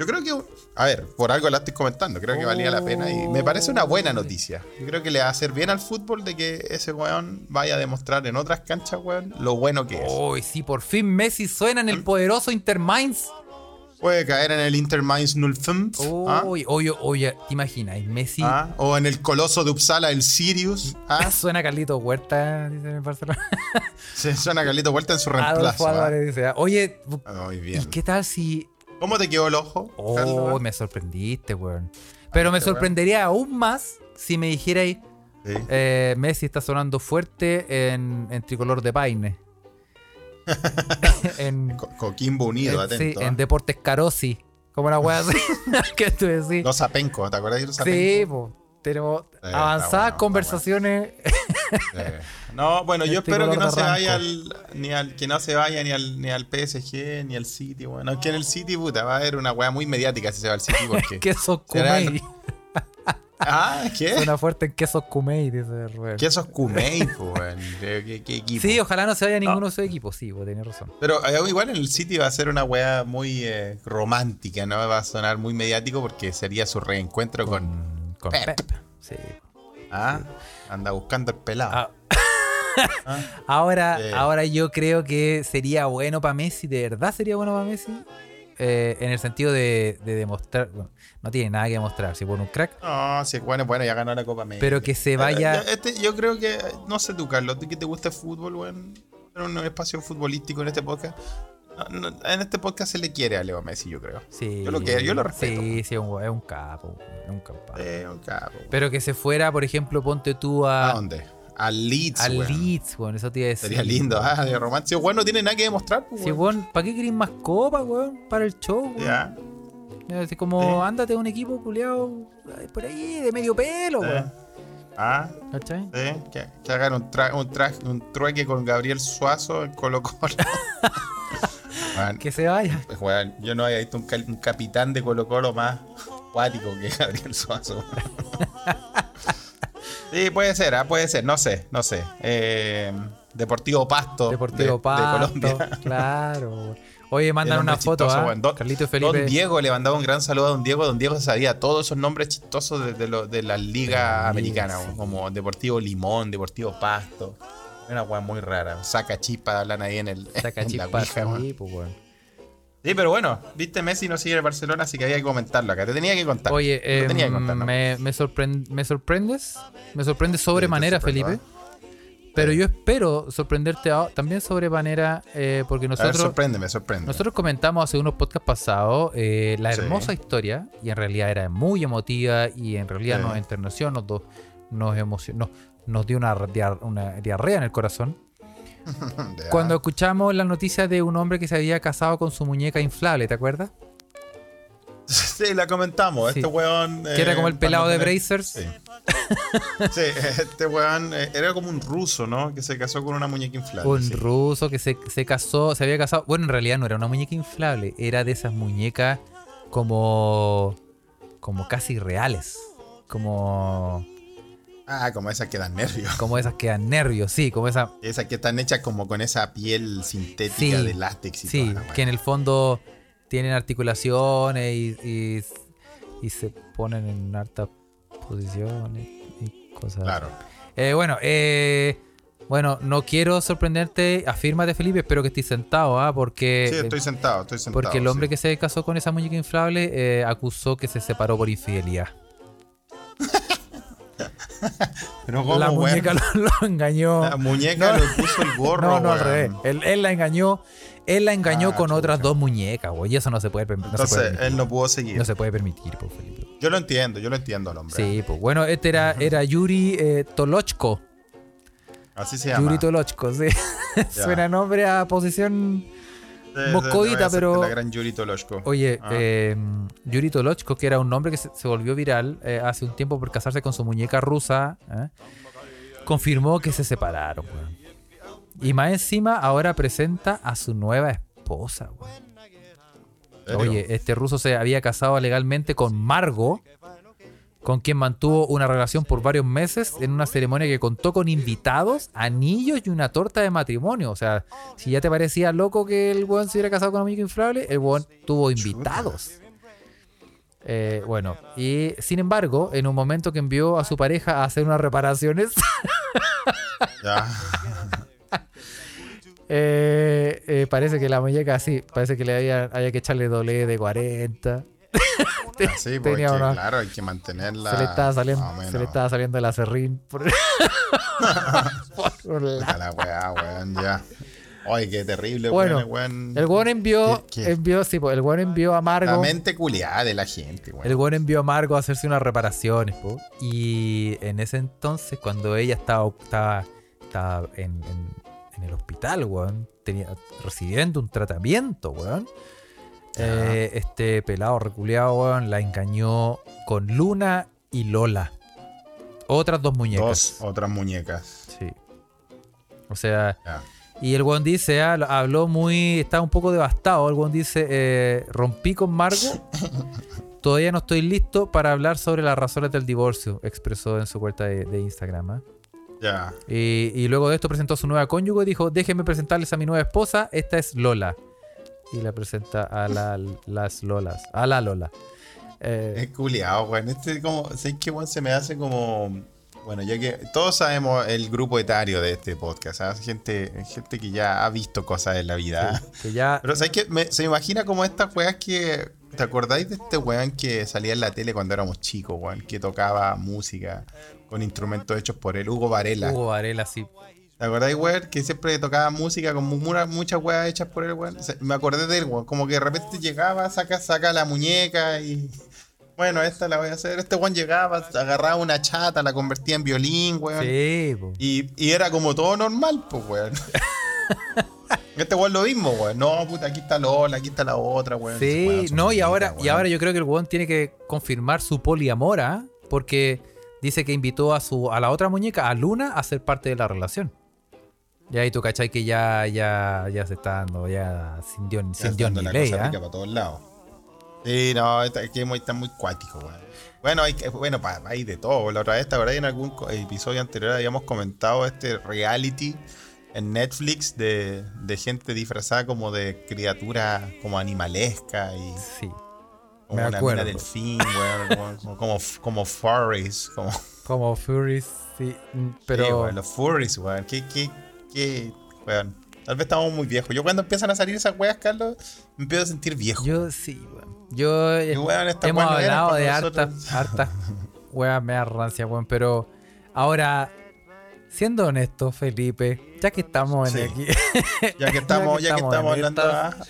D: Yo creo que, a ver, por algo la estoy comentando, creo que valía la pena y me parece una buena noticia. Yo creo que le va a hacer bien al fútbol de que ese weón vaya a demostrar en otras canchas, weón, lo bueno que es.
E: ¡Oh! sí, por fin Messi suena en el poderoso Inter Mainz.
D: Puede caer en el Inter Mainz 05. ¿ah?
E: Oye, oye, oye, ¿te imaginas? Messi
D: ¿Ah? O en el Coloso de Uppsala, el Sirius. ¿ah?
E: suena Carlito Huerta, dice en Barcelona.
D: Se suena Carlito Vuelta en su reemplazo. ¿ah?
E: Álvarez dice, oye,
D: Muy
E: ¿y qué tal si...
D: ¿Cómo te quedó el ojo?
E: Oh,
D: Carlos?
E: me sorprendiste, weón. Pero me
D: Este weón.
E: sorprendería aún más si me dijerais,
D: Sí.
E: eh, Messi está sonando fuerte en, en tricolor de Paine. en,
D: Co- Coquimbo Unido,
E: en- sí,
D: atento.
E: en
D: ¿ah?
E: Deportes Carosi. Como una wea así. que tú decís.
D: Los Zapenco, ¿te acuerdas de los
E: Sí,
D: Zapenco?
E: Pues. Tenemos avanzadas
D: bueno,
E: conversaciones.
D: No, bueno, yo espero que no se vaya al, ni al que no se vaya ni al ni al PSG ni al City, bueno, que en el City puta va a haber una weá muy mediática si se va al City porque
E: quesos Kumei.
D: Ah, ¿qué?
E: Suena fuerte en quesos Kumei, dice Rubén.
D: ¿Qué esos Kumei, equipo?
E: Sí, ojalá no se vaya ninguno de sus equipos. Sí, vos tenés razón.
D: Pero eh, igual en el City va a ser una weá muy eh, romántica, ¿no? Va a sonar muy mediático porque sería su reencuentro con.
E: Con
D: Pep.
E: Pep. Sí.
D: Ah, anda buscando el pelado.
E: Ah, Ahora,
D: Sí.
E: ahora yo creo que sería bueno para Messi, de verdad sería bueno para Messi, eh, en el sentido de, de demostrar, bueno, no tiene nada que demostrar, si pone un crack,
D: No, si es bueno, bueno, ya ganó la Copa América.
E: pero que se vaya,
D: Eh, Este, yo creo que, no sé tú, Carlos, tú que te gusta el fútbol, weón, en un espacio futbolístico en este podcast. No, en este podcast se le quiere a Leo Messi, yo creo.
E: sí,
D: yo lo quiero, yo lo respeto.
E: Sí, sí, es un, es un capo, es un capo.
D: Eh, un capo.
E: Pero que se fuera, por ejemplo, ponte tú
D: ¿A
E: a,
D: dónde? Al Leeds,
E: al. Leeds, eso te iba a decir.
D: Sería lindo, ah, de. Bueno, no tiene nada que demostrar, pues,
E: Sí,
D: weón.
E: ¿para qué querés más copas, weón? Para el show, weón.
D: Ya.
E: Así como, ándate a un equipo culiado por ahí, de medio pelo,
D: eh.
E: weón.
D: Ah,
E: ¿Cachai?
D: que hagan un, tra un, tra un trueque con Gabriel Suazo en Colo Colo.
E: Que se vaya.
D: weón, yo no había visto un, capitán de Colo Colo más cuático que Gabriel Suazo. sí, puede ser, ah, puede ser, no sé, no sé. Eh, Deportivo Pasto.
E: Deportivo
D: de, de
E: Pasto.
D: Colombia.
E: Claro. Oye, mandan una foto,
D: chistoso,
E: ¿ah?
D: Don,
E: Carlito
D: Don
E: Felipe.
D: Diego le mandaba un gran saludo a Don Diego. Don Diego sabía todos esos nombres chistosos de, de, lo- de la liga americana,
E: sí.
D: como Deportivo Limón, Deportivo Pasto. Una weá muy rara. Saca chispa, hablan ahí en, el,
E: Saca
D: en la ouija,
E: sí, pues, weón.
D: Sí, pero bueno, viste, Messi no sigue en Barcelona, así que había que comentarlo acá. Te tenía que contar.
E: Oye,
D: Te
E: eh,
D: tenía que contar, ¿no?
E: me, me, sorpren- me sorprendes. Me sorprendes sobremanera,
D: Sí, te sorprendo,
E: Felipe. Pero yo espero sorprenderte a- también sobremanera eh, porque
D: A ver,
E: nosotros,
D: sorpréndeme, sorprende.
E: nosotros comentamos hace unos podcasts pasados eh, la
D: Sí.
E: hermosa historia y en realidad era muy emotiva y en realidad
D: Sí.
E: nos enterneció, nos, nos emocionó, nos dio una, dia- una diarrea en el corazón. Cuando escuchamos la noticia de un hombre que se había casado con su muñeca inflable, ¿te acuerdas?
D: Sí, la comentamos.
E: Sí.
D: Este weón.
E: Que era
D: eh,
E: como el pelado de
D: tener-
E: Brazers.
D: Sí. Sí, este weón eh, era como un ruso, ¿no? Que se casó con una muñeca inflable.
E: Un
D: sí.
E: ruso que se, se casó, se había casado. Bueno, en realidad no era una muñeca inflable, era de esas muñecas como. como casi reales. Como.
D: Ah, como esas que dan nervios.
E: como esas que dan nervios, sí, como esas.
D: Esas que están hechas como con esa piel sintética
E: Sí,
D: de látex y
E: Sí,
D: toda la weá.
E: que en el fondo tienen articulaciones y, y, y se ponen en hartas posiciones y cosas.
D: Claro.
E: Eh, bueno, eh, bueno, no quiero sorprenderte. Afírmate, Felipe. Espero que estés sentado, ¿ah? Porque,
D: Sí, estoy sentado, estoy sentado.
E: porque el hombre
D: sí.
E: que se casó con esa muñeca inflable eh, acusó que se separó por infidelidad.
D: Pero ¿cómo,
E: la muñeca lo, lo engañó.
D: La muñeca
E: No.
D: le puso el gorro,
E: no, no, al revés. Él, él la engañó. Él la engañó
D: Ah,
E: con otras dos muñecas, güey. Y eso no se puede, no se puede
D: Entonces,
E: permitir.
D: él no pudo seguir.
E: No se puede permitir, pues, Felipe.
D: Yo lo entiendo, yo lo entiendo al hombre.
E: Sí, pues bueno, este era, era Yuri eh, Tolochko.
D: Así se llama.
E: Yuri Tolochko, sí. Suena nombre a posición.
D: Ser
E: pero-
D: La gran Yuri Toloshko.
E: Oye,
D: Ah.
E: eh, Yuri Tolochko, que era un nombre que se, se volvió viral eh, hace un tiempo por casarse con su muñeca rusa, ¿eh? confirmó que se separaron. weón. Y más encima, ahora presenta a su nueva esposa. Oye, este ruso se había casado legalmente con Margo, con quien mantuvo una relación por varios meses en una ceremonia que contó con invitados, anillos y una torta de matrimonio. O sea, si ya te parecía loco que el weón se hubiera casado con un amigo inflable, el weón tuvo invitados. Eh, bueno, y sin embargo, en un momento que envió a su pareja a hacer unas reparaciones, eh, eh, parece que la muñeca sí, parece que le había, había que echarle doble de 40.
D: Sí, porque
E: Tenía una-
D: claro, hay que mantenerla.
E: se le estaba saliendo, se le estaba saliendo el acerrín por, por lado.
D: la weá, weón, ya. Ay, qué terrible,
E: Bueno,
D: weón, weón.
E: El weón envió,
D: ¿Qué- qué?
E: envió, sí, el weón envió a
D: La
E: Margo.
D: mente culiada de la gente, weón.
E: El weón envió a Margo a hacerse unas reparaciones, po. Y en ese entonces, cuando ella estaba, estaba, estaba en, en- en el hospital, weón, tenía, recibiendo un tratamiento, weón. Eh, este pelado reculeado, weón, la engañó con Luna y Lola. Otras dos muñecas.
D: Dos otras muñecas.
E: Sí. O sea,
D: Ya.
E: y el weón dice, ah, habló muy, estaba un poco devastado. El weón dice, eh, rompí con Margo. Todavía no estoy listo para hablar sobre las razones del divorcio, expresó en su cuenta de, de Instagram. ¿ah?
D: Ya.
E: Y, y luego de esto presentó a su nueva cónyuge y dijo, déjenme presentarles a mi nueva esposa, esta es Lola. Y la presenta a la- las Lolas, a la Lola. Eh,
D: Es culiado, weón. Este como, ¿sabes qué, weón? Se me hace como. Bueno, ya que todos sabemos el grupo etario de este podcast, ¿sabes? Gente, gente que ya ha visto cosas en la vida.
E: que ya...
D: Pero ¿sabes qué? Me- se me imagina como estas weas que. ¿Te acordáis de este weón que salía en la tele cuando éramos chicos, weón? Que tocaba música con instrumentos hechos por él, Hugo Varela.
E: Hugo Varela, sí.
D: ¿Te acordáis, weón? Que siempre tocaba música con mu- muchas weas hechas por él, weón. Me acordé de él, weón. Como que de repente llegaba, saca, saca la muñeca y. Bueno, esta la voy a hacer. Este weón llegaba, agarraba una chata, la convertía en violín, weón.
E: Sí, po.
D: Y, y era como todo normal, pues, weón. Este weón lo mismo, weón. No, puta, aquí está Lola, aquí está la otra, weón.
E: Sí,
D: Weón,
E: no, y ahora, y ahora yo creo que el weón tiene que confirmar su poliamor, ¿ah? Porque dice que invitó a su a la otra muñeca, a Luna, a ser parte de la relación. Y ahí tú cachai que ya, ya, ya se está dando, ya sin Dios,
D: Ya
E: sin Dios
D: estando
E: ni
D: la
E: ley,
D: rica para todos lados. Sí, no, está, es que muy- está muy cuático, weón. Bueno, hay, bueno, pa- hay de todo. La otra vez, ¿verdad? En algún episodio anterior habíamos comentado este reality en Netflix de, de gente disfrazada como de criatura como animalesca y
E: Sí.
D: como
E: Me
D: una
E: acuerdo.
D: mina delfín, weón, como, como, como, furries, como
E: Como Furies, sí. mm,
D: Sí,
E: Pero.
D: los furries, weón. ¿Qué, qué, qué, weón? Tal vez estamos muy viejos. Yo cuando empiezan a salir esas weas, Carlos, me empiezo a sentir viejo.
E: Yo sí, weón. Yo. eh,
D: Y, weón, estas
E: hemos hablado de hartas, hartas weas me rancia, weón. Pero ahora, siendo honesto, Felipe, ya que estamos en
D: Sí.
E: aquí.
D: Ya que estamos, ya que
E: estamos
D: estamos
E: en
D: hablando.
E: estas-
D: ah.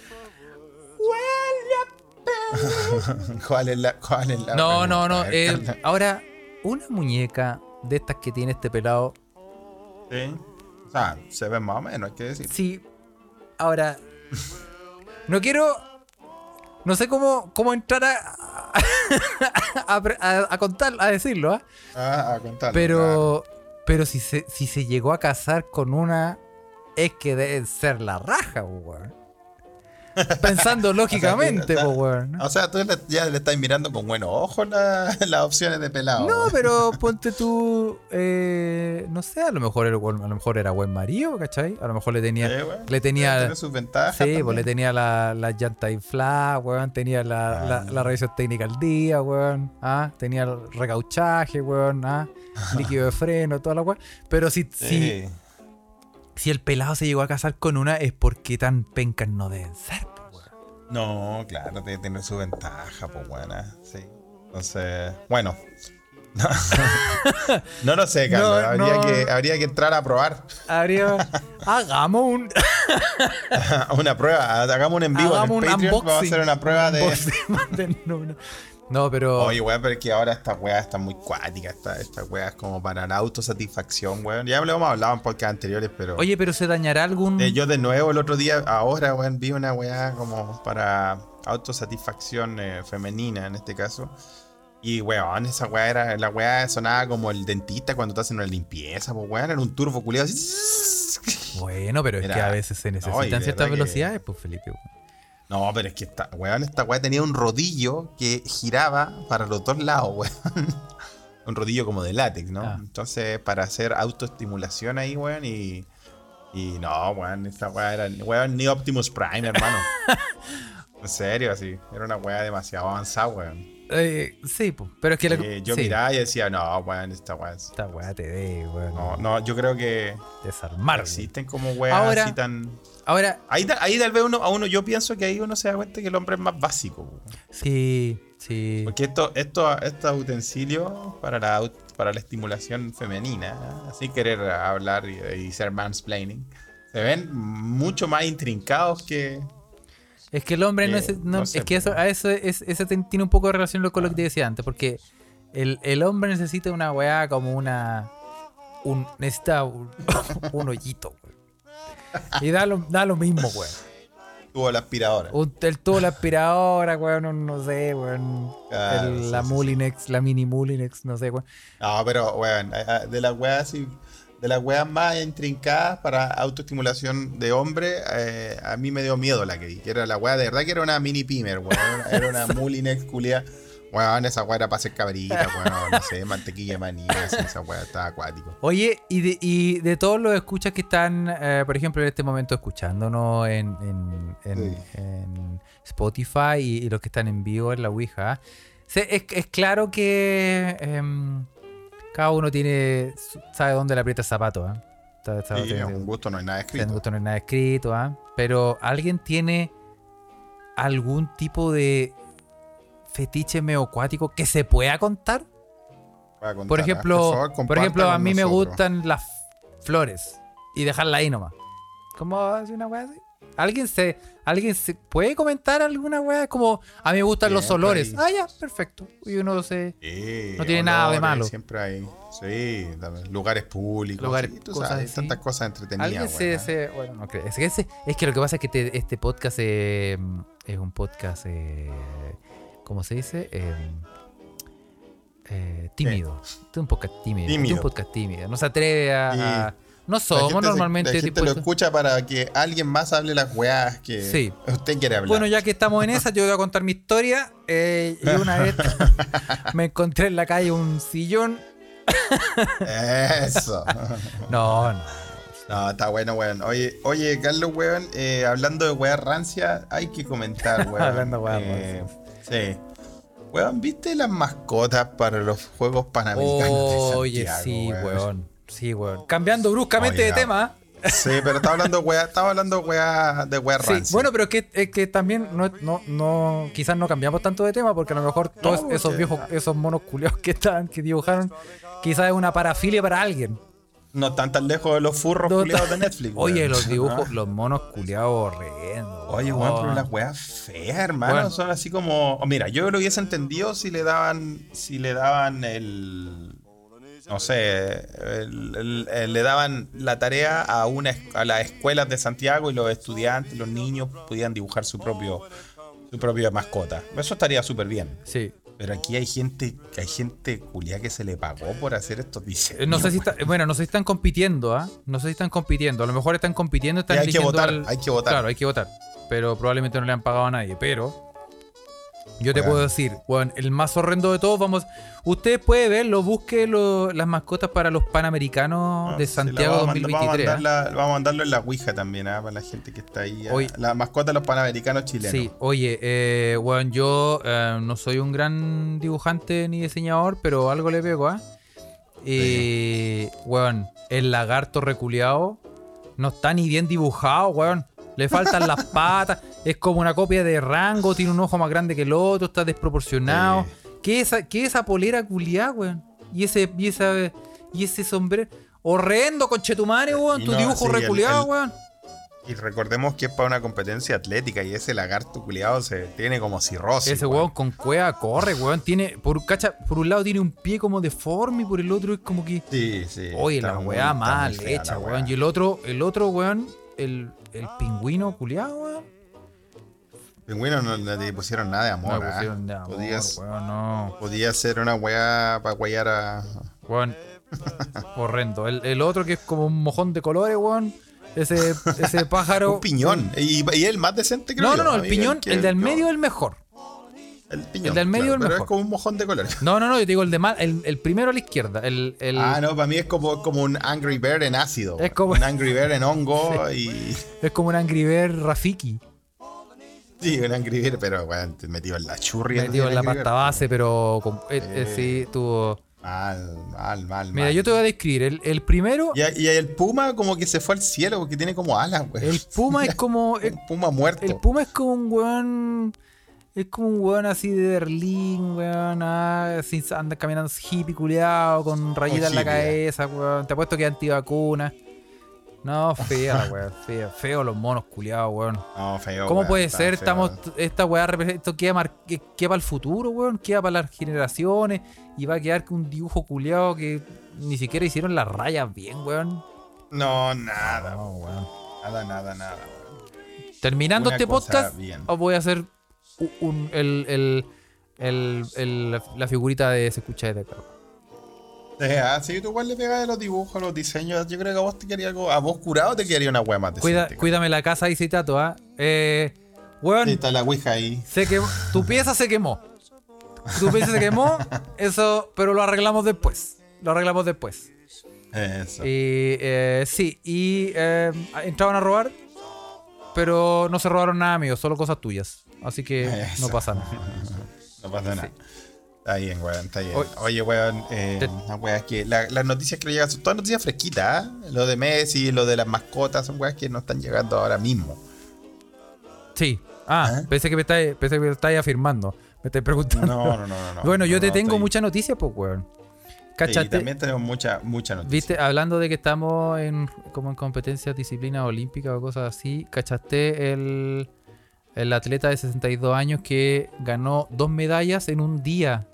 D: ¿Cuál es la, cuál es la
E: No, no, no.
D: Ver,
E: eh, ahora, una muñeca de estas que tiene este pelado.
D: Sí. O sea, se ve más o menos, hay que decir.
E: Sí. Ahora. No quiero. No sé cómo, cómo entrar a. a, a- a contar, a decirlo, ¿ah?
D: Ah, a contarlo.
E: Pero. Pero si se, si se llegó a casar con una. Es que debe ser la raja, weón. Pensando lógicamente, po, weón.
D: O sea, tú ya le estás mirando con buenos ojos la- las opciones de pelado.
E: No,
D: weón.
E: pero ponte tú, eh, no sé, a lo mejor era, buen- a lo mejor era buen marido, ¿cachai? A lo mejor le tenía,
D: Sí, weón.
E: le tenía,
D: sus ventajas.
E: sí, pues le tenía la, la llanta inflada, weón, tenía la, la,
D: Ah.
E: la revisión técnica al día, weón, ah, tenía el recauchaje, weón, ah, líquido de freno, toda la weón. Pero si, si,
D: Sí.
E: si el pelado se llegó a casar con una es porque tan pencas no deben ser, weón.
D: No, claro, debe tener su ventaja, pues buena. Sí. Entonces, bueno. No, lo sé, Carlos.
E: No,
D: habría,
E: no.
D: Que, habría que entrar a probar.
E: Habría, hagamos un,
D: una prueba. Hagamos un en vivo
E: hagamos
D: en
E: un
D: Patreon.
E: unboxing.
D: Vamos a hacer una prueba de.
E: No, pero.
D: Oye, weón, pero es que ahora estas weas están muy cuáticas. Estas esta weas como para la autosatisfacción, weón. Ya lo hemos hablado en podcasts anteriores, pero.
E: Oye, pero se dañará algún.
D: Eh, yo de nuevo el otro día, ahora, weón, vi una weá como para autosatisfacción eh, femenina en este caso. Y weón, esa weá era, la weá sonaba como el dentista cuando te hacen una limpieza, pues weón, era un turbo culiado así.
E: Bueno, pero es
D: Era-
E: que a veces se necesitan ciertas
D: que-
E: velocidades, pues Felipe. weón.
D: No, pero es que esta, weón, esta weá tenía un rodillo que giraba para los dos lados, weón. un rodillo como de látex, ¿no?
E: Ah.
D: Entonces, para hacer autoestimulación ahí, weón, y. Y no, weón, esta weá era. Weón, ni Optimus Prime, hermano. en serio, así. Era una weá demasiado avanzada, weón.
E: Eh, sí. Pero es que la-
D: Eh, yo
E: sí,
D: miraba y decía, no, weón, esta weá. es-
E: Esta weá te dé, weón.
D: No, no, yo creo que
E: Desarmar.
D: existen como weas
E: Ahora-
D: así tan.
E: Ahora,
D: Ahí, ahí tal vez uno, a uno, yo pienso que ahí uno se da cuenta que el hombre es más básico, weón.
E: sí, sí.
D: Porque esto, esto, estos utensilios para la, para la estimulación femenina, sin querer hablar y, y ser mansplaining, se ven mucho más intrincados que.
E: Es que el hombre no
D: Eh,
E: es. no-
D: no sé,
E: es que eso, a eso, es, eso tiene un poco de relación con lo que te decía antes. Porque el, el hombre necesita una weá como una. Un, necesita un, un hoyito, weón. Y da lo, da lo mismo, weón.
D: Tuvo la aspiradora.
E: Un, el tubo, la aspiradora, weón, un- no sé, weón.
D: Claro,
E: el-
D: sí,
E: la
D: sí, sí.
E: Mulinex, la mini Mulinex, no sé, weón.
D: No, pero, weón, eh, eh, de las weas así- de las weas más intrincadas para autoestimulación de hombre, eh, a mí me dio miedo la que vi. Que era la wea de verdad que era una mini pimer, weón. Era una Mulinex culia. Weón, esa wea era para hacer cabrita, weón, no sé, mantequilla de maní, así, esa wea estaba acuático.
E: Oye, y de, y de todos los escuchas que están, eh, por ejemplo, en este momento escuchándonos en, en, en-
D: Sí.
E: en Spotify y, y los que están en vivo en la Ouija, es, es claro que em, cada uno tiene sabe dónde le aprieta el zapato. Está- está-
D: Sí,
E: tiene-
D: es un gusto, no hay nada
E: en
D: escrito.
E: gusto no hay nada escrito, ¿ah? pero ¿alguien tiene algún tipo de fetiche meocuático que se pueda contar?
D: A contar,
E: Por
D: ¿ah?
E: ejemplo,
D: favor,
E: por, ejemplo, a mí me gustan las flores y dejarla ahí nomás. ¿Cómo hace una weá así? ¿Alguien se, ¿Alguien se puede comentar alguna weá? Como a mí me gustan los
D: Siempre
E: olores.
D: hay-
E: Ah, ya, perfecto. Y uno se.
D: Sí,
E: No tiene nada de
D: olores,
E: malo.
D: Siempre hay, sí, lugares públicos,
E: Lugares-
D: sí, tú
E: cosas
D: sabes, tantas cosas entretenidas.
E: Alguien se, se- Bueno, no creo. Es que, es que lo que pasa es que te- este podcast eh, es un podcast. Eh, ¿Cómo se dice? Eh, eh, tímido. Este es un podcast tímido. Este es
D: Tímido.
E: un podcast tímido. No se atreve a.
D: Y-
E: a- No somos
D: gente se-
E: normalmente
D: La gente lo escucha para que alguien más hable las weas que
E: Sí.
D: usted quiere hablar.
E: Bueno, ya que estamos en esa, yo voy a contar mi historia. Eh, y una vez me encontré en la calle un sillón.
D: Eso.
E: No, no.
D: No, está bueno, weón. Oye, oye, Carlos, weón, eh, hablando de weas rancia, hay que comentar, weón.
E: Hablando de weas
D: eh, Sí. Weón, ¿viste las mascotas para los Juegos Panamericanos? de
E: Oye,
D: Santiago,
E: sí, weón. Sí, weón. Cambiando bruscamente de tema.
D: Sí, pero estaba hablando weas, estaba hablando weas, de weas
E: Sí, bueno, pero es que, es que también no, no, no, quizás no cambiamos tanto de tema porque a lo mejor todos esos viejos, esos monos culiados que estaban, que dibujaron, quizás es una parafilia para alguien.
D: No están tan lejos de los furros
E: No,
D: culiados de Netflix.
E: Oye, los dibujos,
D: Ah.
E: los monos culiados horrendos.
D: Oye, weón, pero las weas feas, hermano,
E: Bueno.
D: son así como. oh, mira, yo lo hubiese entendido si le daban. Si le daban el. No sé. el- le daban la tarea a una a las escuelas de Santiago y los estudiantes, los niños, pudieran dibujar su propio. Su propia mascota. Eso estaría súper bien.
E: Sí.
D: Pero aquí hay gente, hay gente culia que se le pagó por hacer estos diseños.
E: Eh, No sé si está- bueno, no sé si están compitiendo, ¿ah? No sé si están compitiendo. A lo mejor están compitiendo, están
D: Y hay que votar,
E: al-
D: hay que votar.
E: Claro, hay que votar. Pero probablemente no le han pagado a nadie. Pero yo te puedo decir, bueno, el más horrendo de todos, vamos. Usted puede verlo, busque lo- las mascotas para los Panamericanos
D: Ah,
E: de Santiago
D: vamos a mandar-
E: 2023.
D: Vamos a, mandarla- vamos a mandarlo en la Ouija también, ¿ah? para la gente que está ahí. ¿ah?
E: Hoy-
D: La mascota de los panamericanos chilenos.
E: Sí, oye, eh, bueno, yo eh, no soy un gran dibujante ni diseñador, pero algo le pego, ¿ah? Y, weón, el lagarto reculeado no está ni bien dibujado, weón. Le faltan las patas, es como una copia de rango, tiene un ojo más grande que el otro, está desproporcionado. ¿Qué, es esa, ¿Qué es esa polera culiada, weón? Y ese, y esa, y ese sombrero. Horrendo, conchetumare, weón. Tu
D: no,
E: dibujo
D: sí, el-
E: weón.
D: Y recordemos que es para una competencia atlética y ese lagarto culiado se tiene como cirrosis.
E: Ese weón con cueva corre, weón. Tiene, por, cacha, por un lado tiene un pie como deforme y por el otro es como que.
D: Sí, sí.
E: Oye, la weá mal hecha, weón. Y el otro, el otro, weón, el, el pingüino culiado, weón.
D: Pingüino no le pusieron nada de amor.
E: No le
D: ¿ah?
E: pusieron de amor,
D: Podías-
E: weón, no.
D: Podía ser una weá para guayar a.
E: Weón, horrendo. El, el otro que es como un mojón de colores, weón. Ese, ese pájaro.
D: Un piñón. Y, y el más decente creo
E: No, no, no, el piñón,
D: que-
E: el del
D: no,
E: medio es el mejor.
D: El piñón.
E: el del medio
D: claro,
E: el
D: pero
E: mejor.
D: es como un mojón de colores.
E: No, no, no, yo te digo el de mal, el, el primero a la izquierda. El, el,
D: Ah, no, para mí es como, como un Angry Bird en ácido.
E: Es como-
D: Un Angry Bird en hongo y.
E: Es como un Angry Bird Rafiki.
D: Sí, un Angry Bird, pero weón, metido en la churria.
E: Metido en la pasta
D: Bird.
E: base, pero con- eh, eh, sí, tuvo.
D: Mal, mal, mal.
E: Mira,
D: mal.
E: yo te voy a describir. El, el primero,
D: Y, y el puma como que se fue al cielo porque tiene como alas, weón.
E: el puma es como. El,
D: Un puma muerto.
E: el puma es como un weón. Es como un weón así de Berlín, weón. ah, así anda caminando hippie culeado, con rayitas en la cabeza, weón. Te apuesto que es antivacuna. No, fea la weón, fea. Feo los monos culeados, weón.
D: No, feo.
E: ¿Cómo
D: weón,
E: puede ser?
D: feo.
E: Estamos, esta weá esto queda, mar- que- queda para el futuro, weón, queda para las generaciones y va a quedar con un dibujo culeado que ni siquiera hicieron las rayas bien, weón.
D: No, nada.
E: No, weón.
D: Nada, nada, nada. weón.
E: Terminando
D: Una
E: este podcast,
D: bien.
E: os voy a hacer u- un- el, el- el- el- la- figurita de Se escucha acá.
D: Eh, ah, sí, tú igual le pegas los dibujos, los diseños. Yo creo que a vos te quería algo. A vos curado te quedaría una weá más
E: Cuida,
D: decente,
E: cuídame la casa, dice Tato, ¿ah? Eh, weón,
D: Sí, está la ouija ahí.
E: se quemó, tu pieza se quemó. Tu pieza se quemó, eso, pero lo arreglamos después. Lo arreglamos después.
D: Eso.
E: Y eh, sí, y eh, entraban a robar, pero no se robaron nada mío, solo cosas tuyas. Así que
D: Eso.
E: no pasa nada.
D: No pasa nada. Está bien, weón, está bien.
E: Oye.
D: Weón, eh,
E: Te-
D: las weas que. la- las noticias que nos llegan son todas noticias fresquitas, ¿ah? Lo de Messi, lo de las mascotas, son weas que nos están llegando ahora mismo.
E: Sí. Ah,
D: ¿Ah?
E: pensé que me estáis, pensé que me estáis afirmando. Me estáis preguntando.
D: No, no, no, no. no.
E: bueno, yo
D: No,
E: te
D: no,
E: tengo
D: estoy-
E: muchas noticias, pues, weón.
D: Sí,
E: ¿Cachaste?
D: también tenemos mucha, mucha noticia.
E: Viste, hablando de que estamos en como en competencias, disciplinas olímpicas o cosas así, ¿cachaste el, el atleta de 62 años que ganó dos medallas en un día?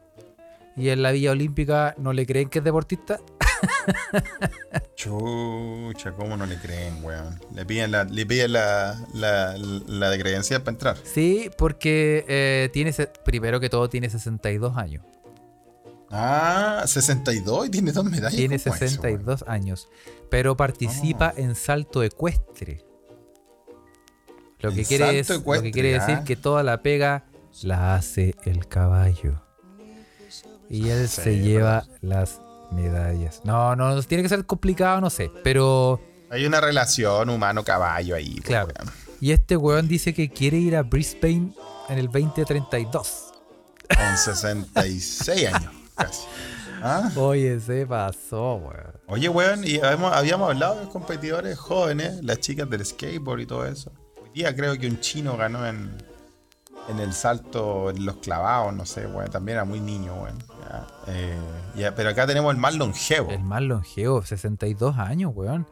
E: Y en la Villa Olímpica no le creen que es deportista.
D: Chucha, ¿cómo no le creen, weón? Le piden la, le piden la, la, la de credencial para entrar.
E: Sí, porque eh, tiene, primero que todo tiene 62 años.
D: Ah, 62 y tiene dos medallas.
E: Tiene
D: ¿Cómo es eso,
E: 62 años. Pero participa
D: Oh.
E: en salto ecuestre. Lo que, quiere es- lo que quiere decir
D: ah.
E: que toda la pega la hace el caballo. Y él
D: Sí,
E: se lleva las medallas. No, no, tiene que ser complicado, no sé. Pero,
D: Hay una relación humano-caballo ahí. pues,
E: claro.
D: weón.
E: Y este weón dice que quiere ir a Brisbane en el 2032.
D: Con 66 años, casi. Ah,
E: Oye, se pasó, weón.
D: Oye, weón, y habíamos, habíamos hablado de competidores jóvenes, las chicas del skateboard y todo eso. Hoy día creo que un chino ganó en, en el salto, en los clavados, no sé, weón. También era muy niño, weón. Ya, eh, ya, pero acá tenemos el más longevo.
E: El más longevo, 62 años, weón.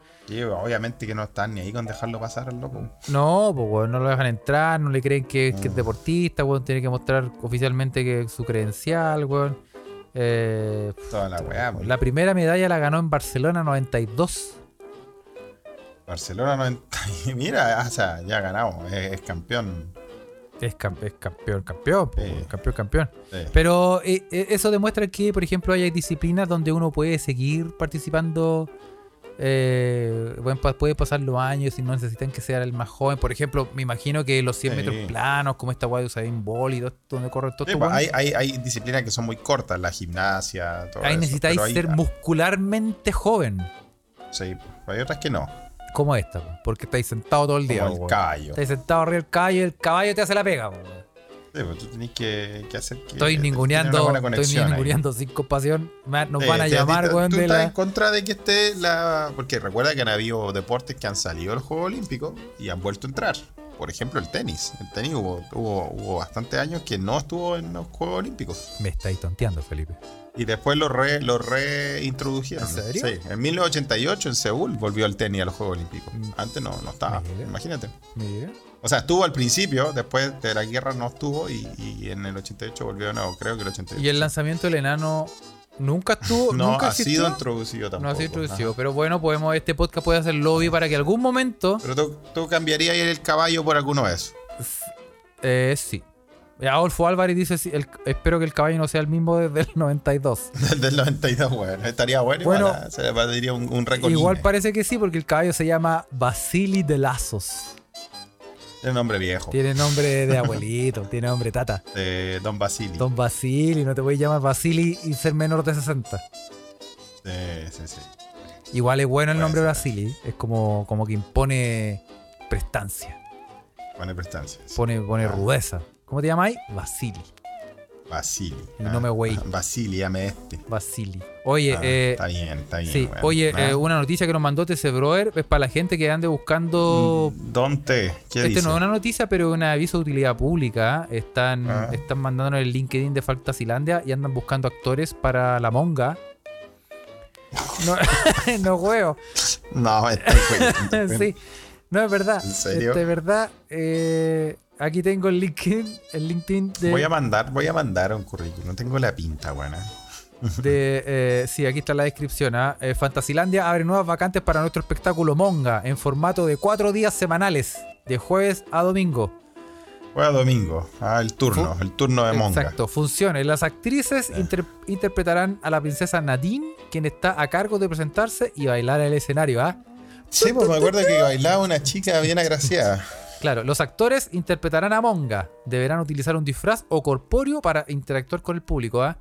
D: Obviamente que no están ni ahí con dejarlo pasar al loco.
E: No, pues weón, no lo dejan entrar, no le creen que, que
D: Mm.
E: es deportista, weón, tiene que mostrar oficialmente que su credencial, weón. Eh,
D: Toda la weá, pues.
E: la primera medalla la ganó en Barcelona 92.
D: Barcelona 90. y Mira, o sea, ya ganamos, es, es campeón.
E: Es, cam- es campeón, campeón, campeón, campeón. Pero eh, eh, eso demuestra que, por ejemplo, hay disciplinas donde uno puede seguir participando. Eh, bueno, pa- puede pasar los años y no necesitan que sea el más joven. Por ejemplo, me imagino que los 100
D: Sí.
E: metros planos, como esta guay de Usain Bolt y todo, donde corren todos
D: Sí,
E: estos
D: pues, hay, hay, hay disciplinas que son muy cortas, la gimnasia, todo
E: ahí
D: eso,
E: necesitáis ser muscularmente joven.
D: Sí, pues, hay otras que no.
E: Como esta, po, porque estáis sentado todo el día.
D: Como el caballo.
E: Estáis sentado arriba del caballo y el caballo te hace la pega. po.
D: Sí, pues tú tenés que, que hacer que.
E: Estoy ninguneando, estoy
D: ahí.
E: ninguneando sin compasión. Nos van a llamar, weón,
D: tú estás
E: la...
D: en contra de que esté la. Porque recuerda que han habido deportes que han salido del Juego Olímpico y han vuelto a entrar. Por ejemplo, el tenis. El tenis hubo, hubo, hubo bastantes años que no estuvo en los Juegos Olímpicos.
E: Me estáis tonteando, Felipe.
D: Y después lo, re, lo reintrodujeron.
E: ¿En serio?
D: Sí, en 1988 en Seúl volvió el tenis a los Juegos Olímpicos.
E: Mm.
D: Antes no, no estaba.
E: Mira.
D: Imagínate.
E: Mira.
D: O sea, estuvo al principio, después de la guerra no estuvo y, y en el 88 volvió de nuevo, creo que el 88.
E: Y el lanzamiento del enano nunca estuvo,
D: no
E: nunca
D: ha
E: existió?
D: sido introducido tampoco.
E: No ha sido introducido, pero bueno, podemos, este podcast puede hacer lobby para que algún momento,
D: Pero tú, tú cambiarías el caballo por alguno de esos.
E: eh, sí. Eh, Adolfo Álvarez dice, sí, el- espero que el caballo no sea el mismo desde el 92.
D: Del, del 92, bueno. Estaría bueno.
E: Bueno,
D: ¿eh? se le pediría un, un récord.
E: Igual
D: Guinness.
E: parece que sí, porque el caballo se llama Basili de Lazos.
D: Es un nombre viejo.
E: Tiene nombre de abuelito, tiene nombre tata.
D: Don Basili.
E: Don Basili, no te voy a llamar Basili y ser menor de 60.
D: Sí, sí, sí.
E: Igual es bueno el nombre
D: ser.
E: Basili, es como, como que impone prestancia,
D: Pone prestancia. sí.
E: pone, pone
D: Ah.
E: rudeza. ¿Cómo te llamáis? Basili.
D: Basili.
E: Y no me güey.
D: Basili, llame este.
E: Basili. Oye,
D: Ah,
E: eh,
D: está bien, está bien.
E: sí, oye,
D: Ah.
E: eh, una noticia que nos mandó TC Brother es para la gente que ande buscando.
D: T. ¿Qué
E: Este
D: dice?
E: no es una noticia, pero es un aviso de utilidad pública. Están,
D: Ah.
E: están mandándonos el LinkedIn de Faltasilandia y andan buscando actores para la monga. No, no juego.
D: No, está
E: sí, no es verdad.
D: ¿En serio?
E: Este, Es verdad. Eh, aquí tengo el LinkedIn, el LinkedIn de,
D: Voy a mandar, voy a mandar un currículum. No tengo la pinta, buena.
E: de, eh, sí, aquí está la descripción. ¿ah? Eh, Fantasilandia abre nuevas vacantes para nuestro espectáculo Monga en formato de cuatro días semanales, de jueves a domingo.
D: Fue a domingo. Ah, el turno, el turno de Monga.
E: Exacto, funciones. Las actrices inter- interpretarán a la princesa Nadine, quien está a cargo de presentarse y bailar en el escenario. ¿ah?
D: Sí, pues me acuerdo que bailaba una chica bien agraciada.
E: Claro, los actores interpretarán a Monga. Deberán utilizar un disfraz o corpóreo para interactuar con el público. ¿ah?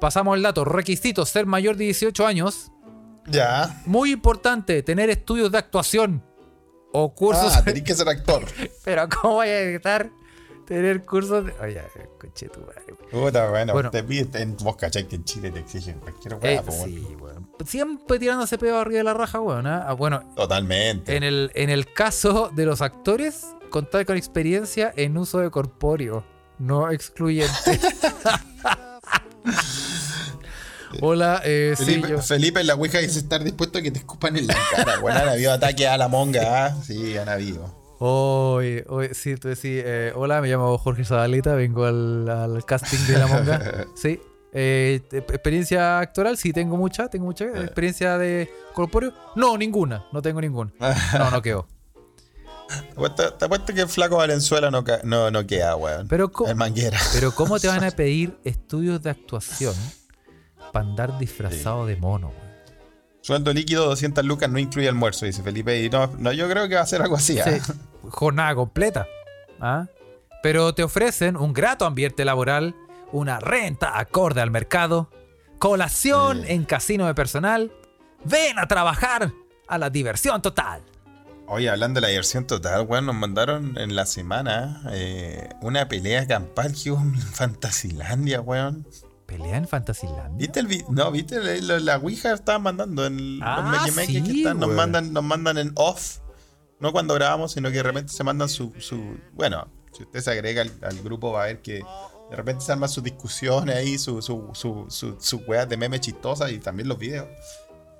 E: Pasamos al dato. Requisitos: ser mayor de 18 años.
D: Ya.
E: Muy importante, tener estudios de actuación o cursos.
D: Ah, tenés que ser actor.
E: Pero, ¿cómo voy a evitar tener cursos de. Oye, coche tu madre.
D: Puta, bueno,
E: Bueno.
D: te piden, vos cachai que en Chile te exigen cualquier
E: Eh,
D: weá, po,
E: sí, weón. Siempre tirándose pedo arriba de la raja, weón. ¿ah? Ah, bueno,
D: Totalmente.
E: en el, en el caso de los actores, contar con experiencia en uso de corpóreo, no excluyente. Hola, eh, sí,
D: Felipe,
E: yo.
D: Felipe en la Ouija dice estar dispuesto a que te escupan en la cara. Bueno, han habido ataques a la monga, ¿ah? Sí, han habido.
E: Oye, oye, sí, tú decís, eh, hola, me llamo Jorge Zabaleta, vengo al, al casting de La Monga. Sí. Eh, experiencia actoral, sí, tengo mucha, tengo mucha. Experiencia de corpóreo, no, ninguna, no tengo ninguna. No, no quedó.
D: Te apuesto, te apuesto que el flaco Valenzuela no, no, no queda, weón.
E: Pero,
D: Es manguera.
E: pero ¿cómo te van a pedir estudios de actuación para andar disfrazado de mono, weón.
D: Sueldo líquido 200 lucas no incluye almuerzo, dice Felipe. Y no, no, yo creo que va a ser algo así. ¿ah?
E: Sí, jornada completa. ¿ah? Pero te ofrecen un grato ambiente laboral, una renta acorde al mercado, colación en casino de personal. Ven a trabajar a la diversión total.
D: Oye, hablando de la diversión total, weón, nos mandaron en la semana eh, una pelea campal que hubo en Fantasilandia, weón.
E: Pelea en Fantasyland.
D: ¿Viste el No, ¿viste? La, Ouija estaba mandando en
E: Ah,
D: los que
E: sí,
D: están, nos mandan, nos mandan en off. No cuando grabamos, sino que de repente se mandan su. su bueno, si usted se agrega al, al grupo, va a ver que de repente se arman sus discusiones ahí, sus su, su, su, su weas de memes chistosas y también los videos.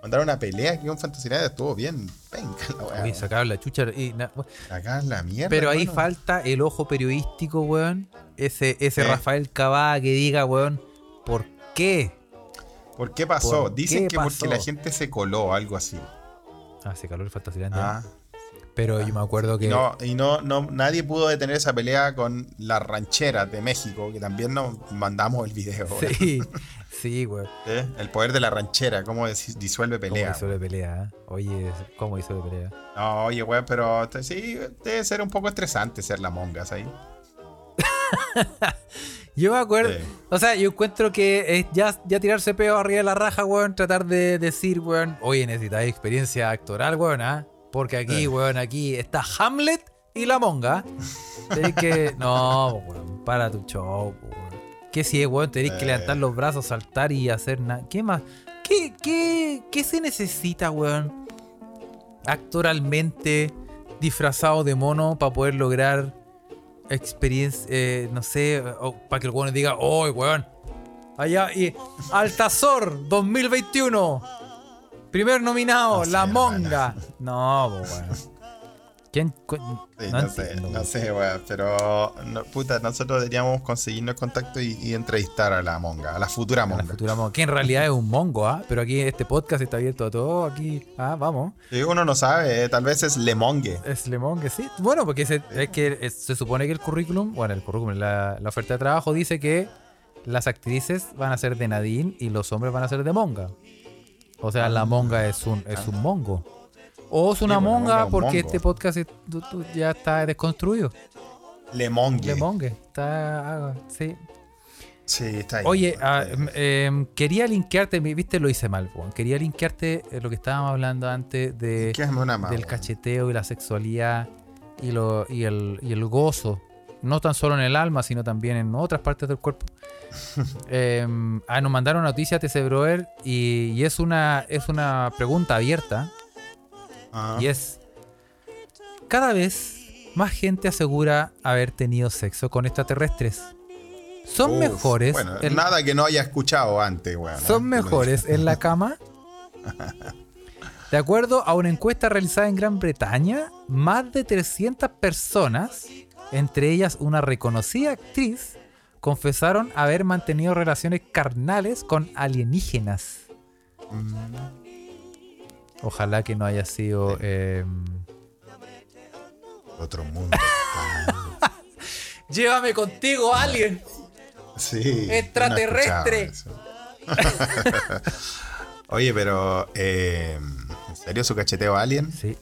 D: Mandaron una pelea que con Fantasilandia estuvo bien. Venga, la wea.
E: Uy, sacaron la chucha y na-
D: Acá la mierda.
E: Pero ahí falta el ojo periodístico, weón. Ese, ese. Rafael Cabá que diga, weón, ¿por qué?
D: ¿Por qué pasó?
E: ¿Por
D: Dicen
E: qué
D: que porque la gente se coló, algo así.
E: Hace calor el Fantasyland.
D: Ah.
E: Pero yo me acuerdo que.
D: No, y no, no, nadie pudo detener esa pelea con las rancheras de México, que también nos mandamos el video.
E: Sí, sí, weón.
D: ¿Eh? El poder de la ranchera, cómo dis- disuelve
E: ¿Cómo
D: pelea.
E: hizo de pelea? eh? Oye, ¿cómo de pelea?
D: No, oye, weón, pero sí, debe ser un poco estresante ser la mongas ahí.
E: Yo me acuerdo.
D: Sí.
E: O sea, yo encuentro que es ya, ya tirarse peo arriba de la raja, weón. Tratar de decir, weón, oye, necesitáis experiencia actoral, weón, ¿ah? Porque aquí, weón, aquí está Hamlet y la monga. Tenéis que. No, weón, para tu show, weón. ¿Qué si es, weón? Tenéis que
D: Eh.
E: levantar los brazos, saltar y hacer nada. ¿Qué más? ¿Qué, qué, ¿Qué se necesita, weón? Actoralmente disfrazado de mono para poder lograr experiencia, eh, no sé, para que el weón diga, oh, weón, allá, y Altazor 2021, primer nominado,
D: No sé,
E: La. Monga. No, weón. ¿Quién?
D: Sí,
E: no,
D: no, sé, no sé, weón, pero no, puta, nosotros deberíamos conseguirnos contacto y, y entrevistar a la monga, a la futura
E: A la
D: monga.
E: futura monga, que en realidad es un mongo, ¿ah? Pero aquí este podcast está abierto a todo, aquí, ah, vamos.
D: Y uno no sabe, eh, tal vez es Lemongue.
E: Es Le Monge, sí. Bueno, porque se, es que es- se supone que el currículum, bueno, el currículum, la, la oferta de trabajo dice que las actrices van a ser de Nadine y los hombres van a ser de Monga. O sea, la Monga es un, es un mongo. O es una
D: Sí, bueno,
E: monga
D: monga es un
E: porque
D: mongo.
E: este podcast es- tú- tú ya está desconstruido.
D: Lemongue.
E: Le Monge. Está, ah, sí.
D: Sí, está ahí.
E: Oye, ah, em, em, quería linkearte, mi- viste, lo hice mal, weón. Quería linkearte eh, lo que estábamos hablando antes de,
D: ¿qué es una más,
E: del
D: weón?
E: cacheteo y la sexualidad y, lo, y, el, y el gozo, no tan solo en el alma, sino también en otras partes del cuerpo. Em, ah, nos mandaron noticia a TC Broer y, y es, una, es una pregunta abierta
D: Ah.
E: y es, cada vez más gente asegura haber tenido sexo con extraterrestres. ¿Son
D: Uf,
E: mejores?
D: Bueno,
E: en-
D: nada que no haya escuchado antes.
E: ¿Son
D: ¿eh?
E: Mejores en la cama? De acuerdo a una encuesta realizada en Gran Bretaña, más de 300 personas, entre ellas una reconocida actriz, confesaron haber mantenido relaciones carnales con alienígenas. Ojalá que no haya sido... eh,
D: digo. Otro mundo.
E: Llévame contigo, alien.
D: sí.
E: Extraterrestre.
D: no. Oye, pero. eh, ¿En serio su cacheteo alien?
E: Sí.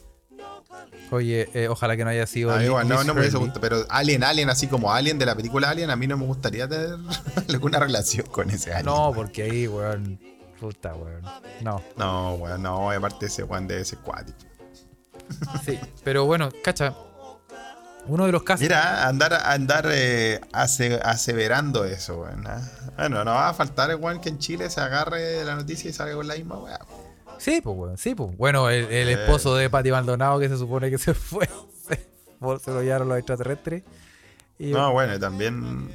E: Oye, eh, ojalá que no haya sido...
D: A mí
E: Liz
D: igual, no, no me gustado, pero Alien, Alien, así como Alien de la película Alien, a mí no me gustaría tener alguna relación con ese Alien.
E: No, porque ahí, weón... Puta, weón. No.
D: No, weón, no, aparte ese Juan de ese cuático.
E: Sí, pero bueno, cacha. Uno de los casos.
D: Mira, andar, andar eh, ase- aseverando eso, weón. ¿ah? Bueno, no va a faltar, weón, que en Chile se agarre la noticia y salga con la misma weá.
E: Sí, pues, weón, sí, pues. Bueno, el, el esposo de Pati Maldonado que se supone que se fue. Se, se lo llevaron los extraterrestres. Y
D: No, bueno, y también,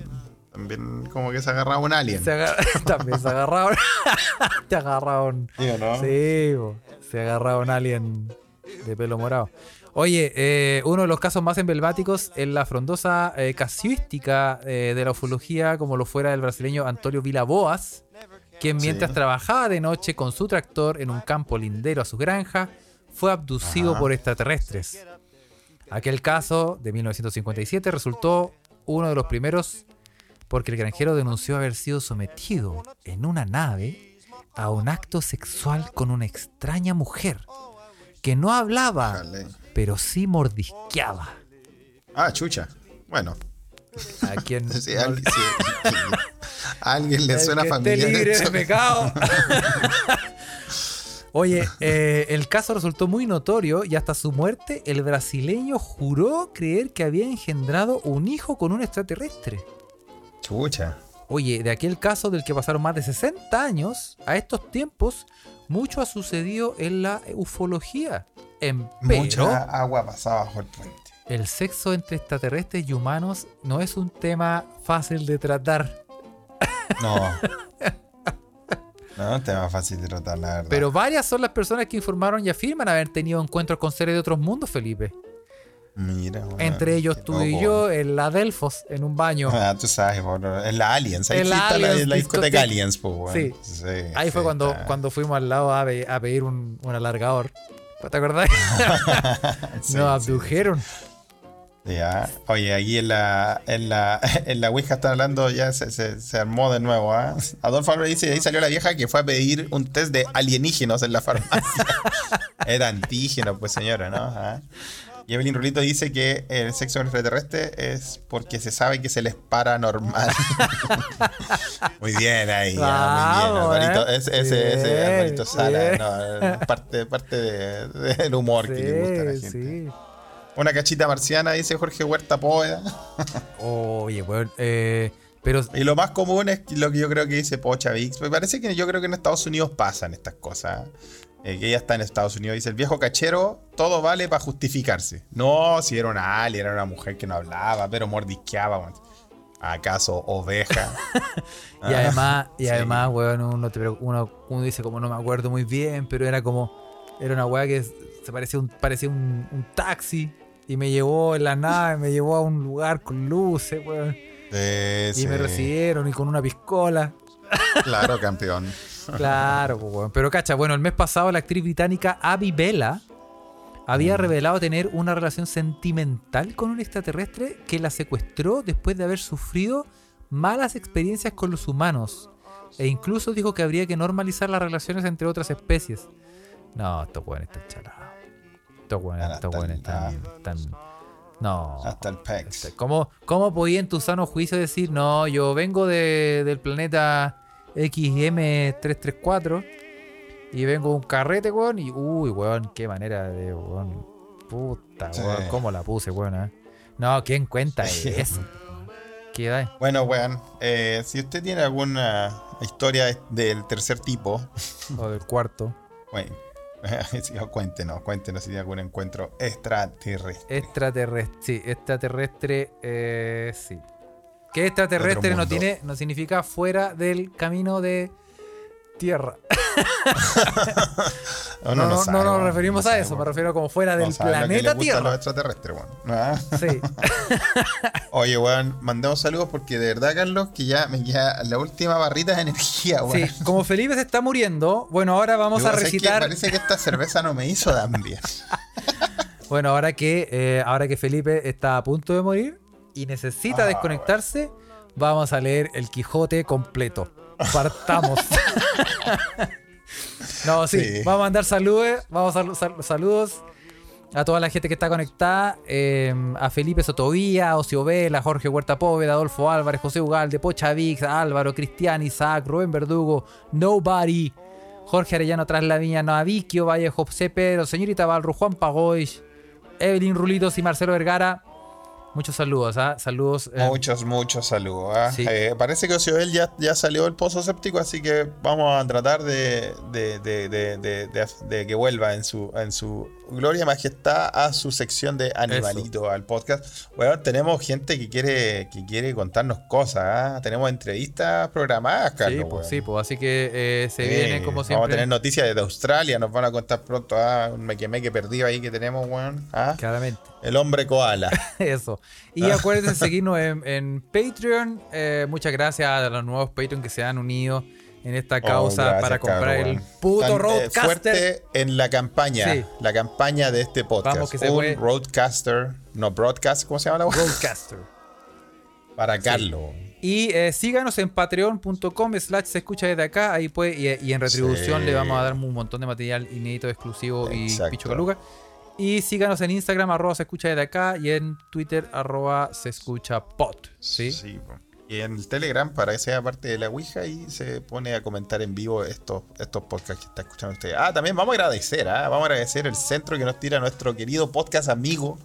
D: también como que se agarraba un alien.
E: se también se agarraron. se agarraron.
D: ¿Sí no?
E: Sí, se agarraron alien de pelo morado. Oye, eh, uno de los casos más emblemáticos es la frondosa eh, casuística eh, de la ufología, como lo fuera el brasileño Antonio Vilaboas, quien mientras
D: Sí.
E: trabajaba de noche con su tractor en un campo lindero a su granja, fue abducido
D: Ajá.
E: por extraterrestres. Aquel caso de 1957 resultó uno de los primeros porque el granjero denunció haber sido sometido en una nave a un acto sexual con una extraña mujer que no hablaba, pero sí mordisqueaba.
D: Ah, chucha. Bueno,
E: A
D: sí, a alguien, sí, a alguien le suena
E: que esté
D: familiar.
E: libre de pecado. Oye, eh, el caso resultó muy notorio y hasta su muerte el brasileño juró creer que había engendrado un hijo con un extraterrestre.
D: Chucha.
E: Oye, de aquel caso del que pasaron más de 60 años, a estos tiempos, mucho ha sucedido en la ufología. Empero,
D: Mucha agua pasada bajo el puente.
E: El sexo entre extraterrestres y humanos no es un tema fácil de tratar.
D: No. No, un tema fácil de tratar, la verdad.
E: Pero varias son las personas que informaron y afirman haber tenido encuentros con seres de otros mundos, Felipe.
D: Mira, weón,
E: Entre ellos tú y yo en la Delfos, en un baño.
D: Ah, tú sabes, por, en la Aliens. Ahí
E: En
D: sí
E: la
D: está la, discoteca. Aliens, pues, weón.
E: Sí. Ahí fue
D: sí,
E: cuando,
D: está.
E: cuando fuimos al lado a, pe- a pedir un, un alargador. ¿Te acordás?
D: Sí,
E: Nos
D: sí,
E: abdujeron.
D: Ya. Oye, aquí en la, en la, en la Ouija están hablando, ya se, se, se armó de nuevo, ¿ah? Adolfo Álvarez dice, ahí salió la vieja que fue a pedir un test de alienígenos en la farmacia. Era antígeno, pues señora, ¿no? ¿Ah? Y Evelyn Rulito dice que el sexo extraterrestre es porque se sabe que se les para normal. muy bien ahí, muy bien. Alvarito,
E: ¿eh?
D: ese, ese, ese Alvarito Sala, no, parte, parte de- del humor que le gusta a la
E: Sí,
D: gente.
E: sí.
D: Una cachita marciana, dice Jorge Huerta Póveda.
E: Oye, weón. eh, pero
D: Y lo más común es lo que yo creo que dice Pocha Vix. Me parece que yo creo que en Estados Unidos pasan estas cosas. Eh, que ella está en Estados Unidos. Dice el viejo cachero, todo vale para justificarse. No, si era una alien, era una mujer que no hablaba, pero mordisqueaba. weón. ¿Acaso oveja?
E: Y además, y
D: sí.
E: además, weón, uno, te pre- uno, uno dice como no me acuerdo muy bien, pero era como, era una weá que se parecía un, parecía un, un taxi y me llevó en la nave, me llevó a un lugar con luces, weón. Y
D: sí.
E: me recibieron y con una piscola.
D: Claro, campeón.
E: Claro, pues, weón. Pero cacha, bueno, el mes pasado la actriz británica Abby Bella había
D: Mm.
E: revelado tener una relación sentimental con un extraterrestre que la secuestró después de haber sufrido malas experiencias con los humanos. E incluso dijo que habría que normalizar las relaciones entre otras especies. No, estos weones están chalados. Estos weones, estos weones están, están- No.
D: Hasta el pex.
E: ¿Cómo, ¿Cómo podía en tu sano juicio decir, no, yo vengo de- del planeta XM334 y vengo un carrete, weón? Y, uy, weón, qué manera de, weón. Puta,
D: Sí.
E: weón, cómo la puse, weón. eh? No, ¿quién cuenta
D: Sí.
E: eso?
D: Bueno, weón, eh, si usted tiene alguna historia del tercer tipo,
E: O del cuarto.
D: bueno, sí, cuéntenos, cuéntenos si tiene algún encuentro extraterrestre.
E: Extraterrestre, sí, extraterrestre, eh, sí. Que extraterrestre no tiene, no significa fuera del camino de tierra. No, no,
D: sabe,
E: no nos referimos a
D: sabe,
E: eso, me refiero como fuera del
D: sabe lo que
E: planeta
D: gusta a los
E: Tierra.
D: extraterrestres, weón. Ah.
E: Sí.
D: Oye, weón, mandemos saludos porque de verdad, Carlos, que ya me queda la última barrita de energía, weón.
E: Sí, como Felipe se está muriendo, bueno, ahora vamos
D: Yo,
E: a recitar.
D: Parece que esta cerveza no me hizo tan bien.
E: Bueno, ahora que, eh, ahora que Felipe está a punto de morir y necesita
D: Ah,
E: desconectarse, vamos a leer el Quijote completo. Partamos. no, sí,
D: Sí.
E: vamos a mandar saludos, vamos a sal- saludos a toda la gente que está conectada, eh, a Felipe Sotovía, Ocio Vela, Jorge Huerta Póveda, Adolfo Álvarez, José Ugalde, Pocha Vix, Álvaro, Cristian, Isaac, Rubén Verdugo, Nobody, Jorge Arellano Tras la Viña, Noaviquio, Valle José Pedro, Señorita Balro, Juan Pagoy, Evelyn Rulitos y Marcelo Vergara. Muchos saludos, ¿ah? Saludos. eh,
D: Muchos, muchos saludos. ¿ah?
E: Sí.
D: Eh, parece que Ocioel ya, ya salió del pozo séptico, así que vamos a tratar de, de, de, de, que vuelva en su, en su gloria y majestad a su sección de Animalito, al podcast. Bueno, tenemos gente que quiere, que quiere contarnos cosas. ¿ah? Tenemos entrevistas programadas, Carlos.
E: sí, pues, sí, pues, así que eh, se
D: Sí,
E: vienen como
D: Vamos a
E: siempre.
D: tener noticias desde Australia, nos van a contar pronto ah, un mequemeque perdido ahí que tenemos, weón. ¿ah?
E: Claramente.
D: El hombre koala.
E: Eso. Y acuérdense de seguirnos en, en Patreon. Eh, muchas gracias a los nuevos Patreon que se han unido en esta causa
D: Oh, gracias,
E: para comprar
D: cabrón,
E: el puto
D: Tan, eh,
E: Roadcaster.
D: fuerte en la campaña,
E: Sí.
D: la campaña de este podcast.
E: Vamos, que se
D: un
E: puede.
D: Roadcaster, no broadcast, ¿cómo se llama la weá?
E: Roadcaster.
D: Para Carlos.
E: Y eh, síganos en patreon.com slash se escucha desde acá. Ahí puede, y, y en retribución
D: Sí.
E: le vamos a dar un montón de material inédito, exclusivo y picho caluga. Y síganos en Instagram, arroba se escucha desde acá. Y en Twitter, arroba se escucha pot. ¿sí?
D: Y en el Telegram, para que sea parte de la Ouija, y se pone a comentar en vivo estos, estos podcasts que está escuchando usted. Ah, también vamos a agradecer, ¿ah? vamos a agradecer el centro que nos tira nuestro querido podcast amigo,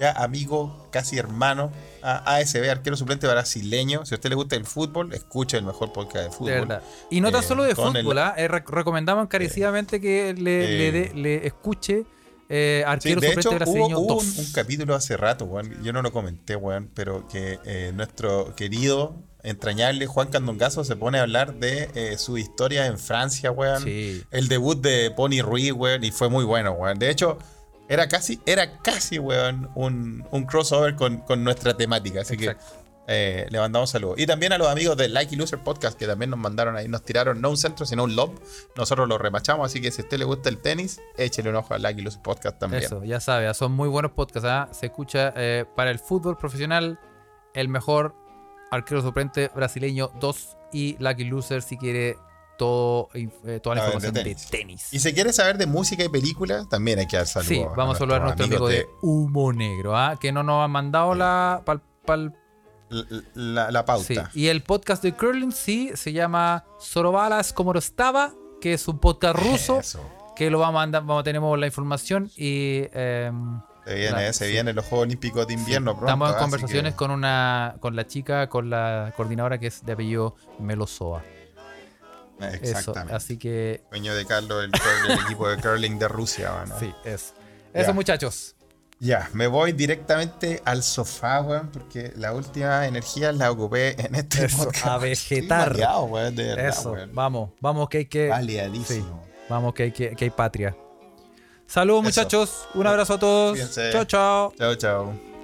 D: ya amigo, casi hermano, a ASB, arquero suplente brasileño. Si a usted le gusta el fútbol, escuche el mejor podcast de fútbol.
E: De verdad. Y no tan
D: Eh,
E: solo de
D: el-
E: fútbol, ¿ah? Eh, rec- recomendamos encarecidamente que le,
D: eh,
E: le le escuche eh,
D: Sí,
E: Arquero
D: de hecho, hubo,
E: Brasileño
D: hubo
E: 2.
D: un, un capítulo hace rato, weón. Yo no lo comenté, weón, pero que eh, nuestro querido, entrañable Juan Candongazo se pone a hablar de eh, su historia en Francia, weón.
E: Sí.
D: El debut de Pony Ruiz, weón, y fue muy bueno, weón. De hecho, era casi, era casi, weón, un, un crossover con, con nuestra temática. Así
E: Exacto.
D: que eh, le mandamos saludos. Y también a los amigos de Like y Loser Podcast, que también nos mandaron ahí, nos tiraron no un centro, sino un lob. Nosotros lo remachamos, así que si a usted le gusta el tenis, échele un ojo a Like y Loser Podcast también.
E: Eso, ya sabe, son muy buenos podcasts. ¿ah? Se escucha eh, para el fútbol profesional el mejor arquero suplente brasileño 2 y Lucky Loser si quiere todo, eh, toda la
D: A
E: información
D: de
E: de
D: tenis.
E: tenis.
D: Y si quiere saber de música y películas, también hay que dar saludos.
E: Sí, vamos a saludar a nuestro amigo de Humo Negro, ¿ah? que no nos ha mandado la, pal- pal-
D: La, la- pauta.
E: Sí, y el podcast de Curling sí se llama Sorobalas como lo estaba, que es un podcast ruso,
D: Eso.
E: que lo vamos a mandar, vamos, tenemos la información y em,
D: Se viene,
E: Claro,
D: se
E: sí.
D: vienen los Juegos Olímpicos de invierno pronto.
E: estamos en conversaciones
D: que-
E: con una con la chica, con la coordinadora que es de apellido Melosoa. Eso,
D: Exactamente.
E: así que
D: Dueño de Carlos, el, equipo de curling de Rusia. bueno.
E: sí, eso. Eso muchachos.
D: Ya, me voy directamente al sofá, weón, porque la última energía la ocupé en este
E: Eso,
D: podcast.
E: a vegetar.
D: Estoy mareado, weón, de verdad,
E: Eso,
D: weón.
E: vamos, vamos que hay que sí, vamos que hay que, que hay patria. Saludos
D: Eso.
E: muchachos, un abrazo a todos.
D: Cuídense.
E: Chao, chao.
D: Chao, chao.